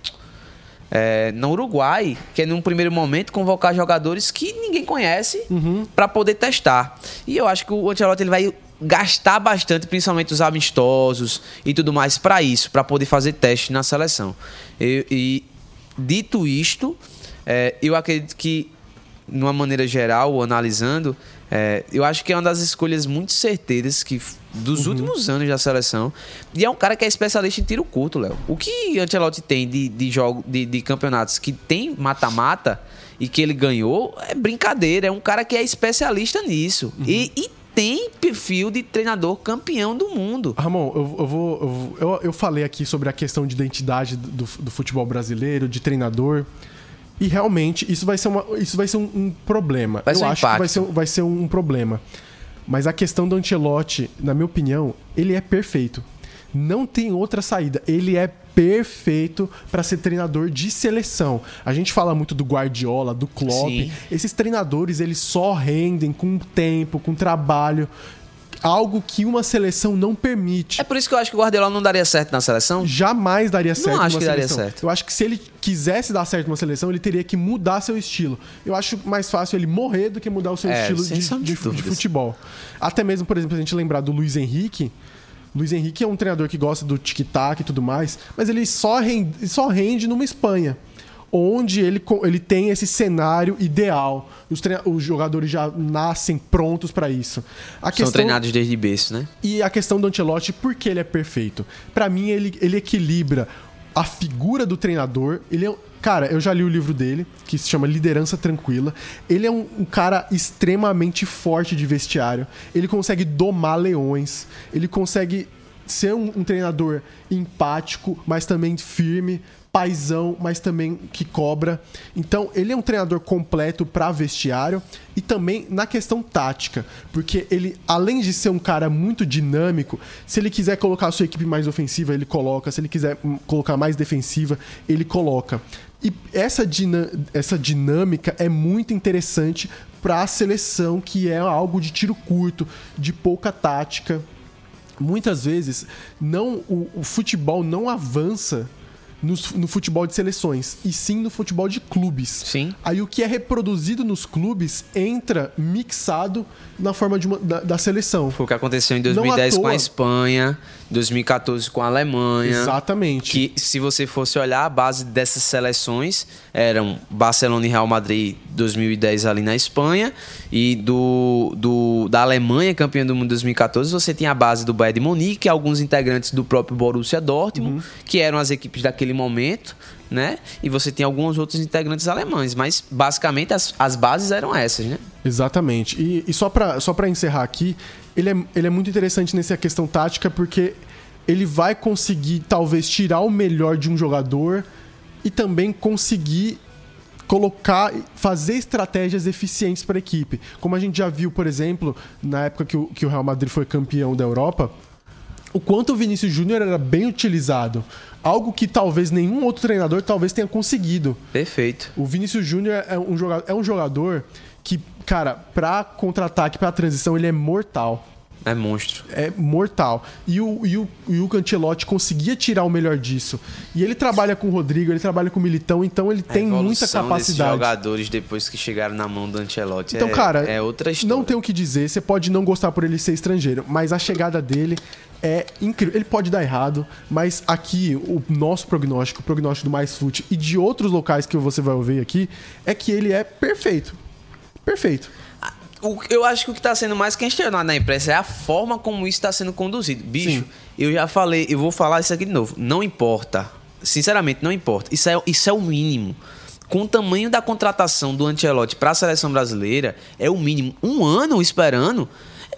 é, no Uruguai, que é num primeiro momento convocar jogadores que ninguém conhece para poder testar. E eu acho que o Ancelotti ele vai gastar bastante, principalmente os amistosos e tudo mais para isso, para poder fazer teste na seleção. E, e, dito isto, é, eu acredito que numa maneira geral, analisando, é, eu acho que é uma das escolhas muito certeiras que dos últimos anos da seleção. E é um cara que é especialista em tiro curto, Léo. O que Ancelotti tem de, de, jogo, de, de campeonatos que tem mata-mata e que ele ganhou é brincadeira. É um cara que é especialista nisso. E, e tem perfil de treinador campeão do mundo. Ramon, eu, eu vou. Eu, eu, falei aqui sobre a questão de identidade do, do futebol brasileiro, de treinador. E realmente, isso vai ser, uma, isso vai ser um, um problema. Vai eu um acho que vai impacto. ser, vai ser um problema. Mas a questão do Ancelotti, na minha opinião, ele é perfeito. Não tem outra saída. Ele é perfeito para ser treinador de seleção. A gente fala muito do Guardiola, do Klopp. Sim. Esses treinadores, eles só rendem com tempo, com trabalho. Algo que uma seleção não permite. É por isso que eu acho que o Guardiola não daria certo na seleção. Jamais daria certo acho numa que daria seleção. certo. Eu acho que se ele quisesse dar certo numa seleção, ele teria que mudar seu estilo. Eu acho mais fácil ele morrer do que mudar o seu É, estilo de, de de- futebol. Até mesmo, por exemplo, a gente lembrar do Luiz Henrique. Luiz Henrique é um treinador que gosta do tic-tac e tudo mais, mas ele só rende, só rende numa Espanha. Onde ele, ele tem esse cenário ideal. Os, os jogadores já nascem prontos para isso. A São treinados desde berço, né? e a questão do Ancelotti, por que ele é perfeito? Pra mim, ele, ele equilibra a figura do treinador. Ele é, cara, eu já li o livro dele, que se chama Liderança Tranquila. Ele é um, um cara extremamente forte de vestiário. Ele consegue domar leões. Ele consegue ser um, um treinador empático, mas também firme. Paizão, mas também que cobra. Então, ele é um treinador completo para vestiário e também na questão tática, porque ele, além de ser um cara muito dinâmico, se ele quiser colocar a sua equipe mais ofensiva, ele coloca, se ele quiser hum, colocar mais defensiva, ele coloca. E essa, essa dinâmica é muito interessante para a seleção, que é algo de tiro curto, de pouca tática muitas vezes não o, o futebol não avança no, no futebol de seleções, e sim no futebol de clubes. Sim. Aí o que é reproduzido nos clubes entra mixado na forma de uma- da, da seleção. Foi o que aconteceu em Não à 2010 com a Espanha, 2014 com a Alemanha. Exatamente. Que se você fosse olhar a base dessas seleções, eram Barcelona e Real Madrid 2010 ali na Espanha, e do, do da Alemanha, campeã do mundo 2014, você tinha a base do Bayern de Munique, alguns integrantes do próprio Borussia Dortmund, Uhum. que eram as equipes daquele momento, né? E você tem alguns outros integrantes alemães, mas basicamente as, as bases eram essas, né? Exatamente. E, e só pra só encerrar aqui, ele é, ele é muito interessante nessa questão tática porque ele vai conseguir talvez tirar o melhor de um jogador e também conseguir colocar, fazer estratégias eficientes para a equipe. Como a gente já viu, por exemplo, na época que o, que o Real Madrid foi campeão da Europa, o quanto o Vinícius Júnior era bem utilizado. Algo que talvez nenhum outro treinador talvez tenha conseguido. Perfeito. O Vinícius Júnior é um jogador, é um jogador que, cara, pra contra-ataque, pra transição, ele é mortal. É monstro. É mortal. E o, e o, e o Cancelotti conseguia tirar o melhor disso. E ele trabalha com o Rodrigo, ele trabalha com o Militão, então ele A tem muita evolução desses capacidade. jogadores depois que chegaram na mão do Ancelotti Então, é, cara, é outra história. não tem o que dizer. Você pode não gostar por ele ser estrangeiro, mas a chegada dele é incrível. Ele pode dar errado, mas aqui o nosso prognóstico, o prognóstico do Mais Fute e de outros locais que você vai ouvir aqui, é que ele é perfeito. Perfeito. O- eu acho que o que está sendo mais questionado na imprensa é a forma como isso está sendo conduzido. Bicho, Sim. eu já falei, eu vou falar isso aqui de novo. Não importa. Sinceramente, não importa. Isso é, isso é o mínimo. com o tamanho da contratação do Ancelotti para a seleção brasileira, é o mínimo um ano esperando.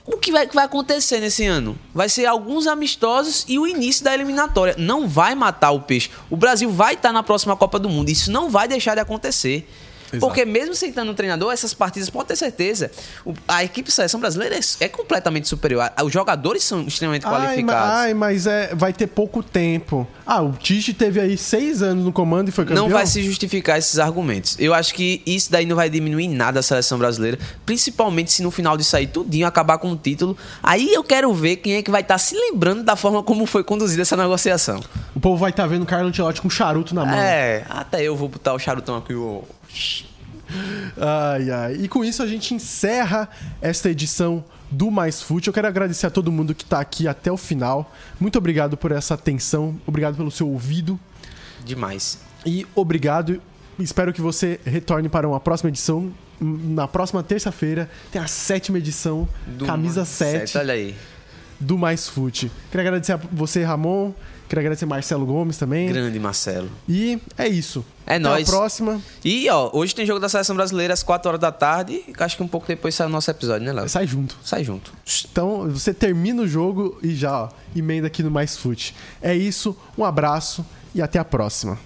O que vai, que vai acontecer nesse ano? Vai ser alguns amistosos e o início da eliminatória. Não vai matar o peixe. O Brasil vai estar na próxima Copa do Mundo. Isso não vai deixar de acontecer. Exato. Porque mesmo sentando um treinador, essas partidas, pode ter certeza, o- a equipe de seleção brasileira é, é completamente superior. Os jogadores são extremamente Ai, qualificados. ai, mas é, vai ter pouco tempo. Ah, o Tite teve aí seis anos no comando e foi campeão. Não vai se justificar esses argumentos. Eu acho que isso daí não vai diminuir nada a seleção brasileira, principalmente se no final disso aí tudinho acabar com o título. Aí eu quero ver quem é que vai estar se lembrando da forma como foi conduzida essa negociação. O povo vai estar vendo o Carlo Ancelotti com charuto na mão. É, até eu vou botar o charutão aqui. ó. Ai, ai. E com isso a gente encerra esta edição do Mais Fute. Eu quero agradecer a todo mundo que tá aqui até o final. Muito obrigado por essa atenção. Obrigado pelo seu ouvido. Demais. E obrigado. Espero que você retorne para uma próxima edição. Na próxima terça-feira tem a sétima edição, Do camisa mais 7 Olha aí. do Mais Fute. Queria agradecer a você, Ramon. Queria agradecer Marcelo Gomes também. Grande Marcelo. E é isso. É Até nóis. a próxima. E, ó, hoje tem jogo da seleção brasileira às 4 horas da tarde. Acho que um pouco depois sai o nosso episódio, né, Léo? Sai junto. Sai junto. Então, você termina o jogo e já ó, emenda aqui no Mais Fute. É isso, um abraço e até a próxima.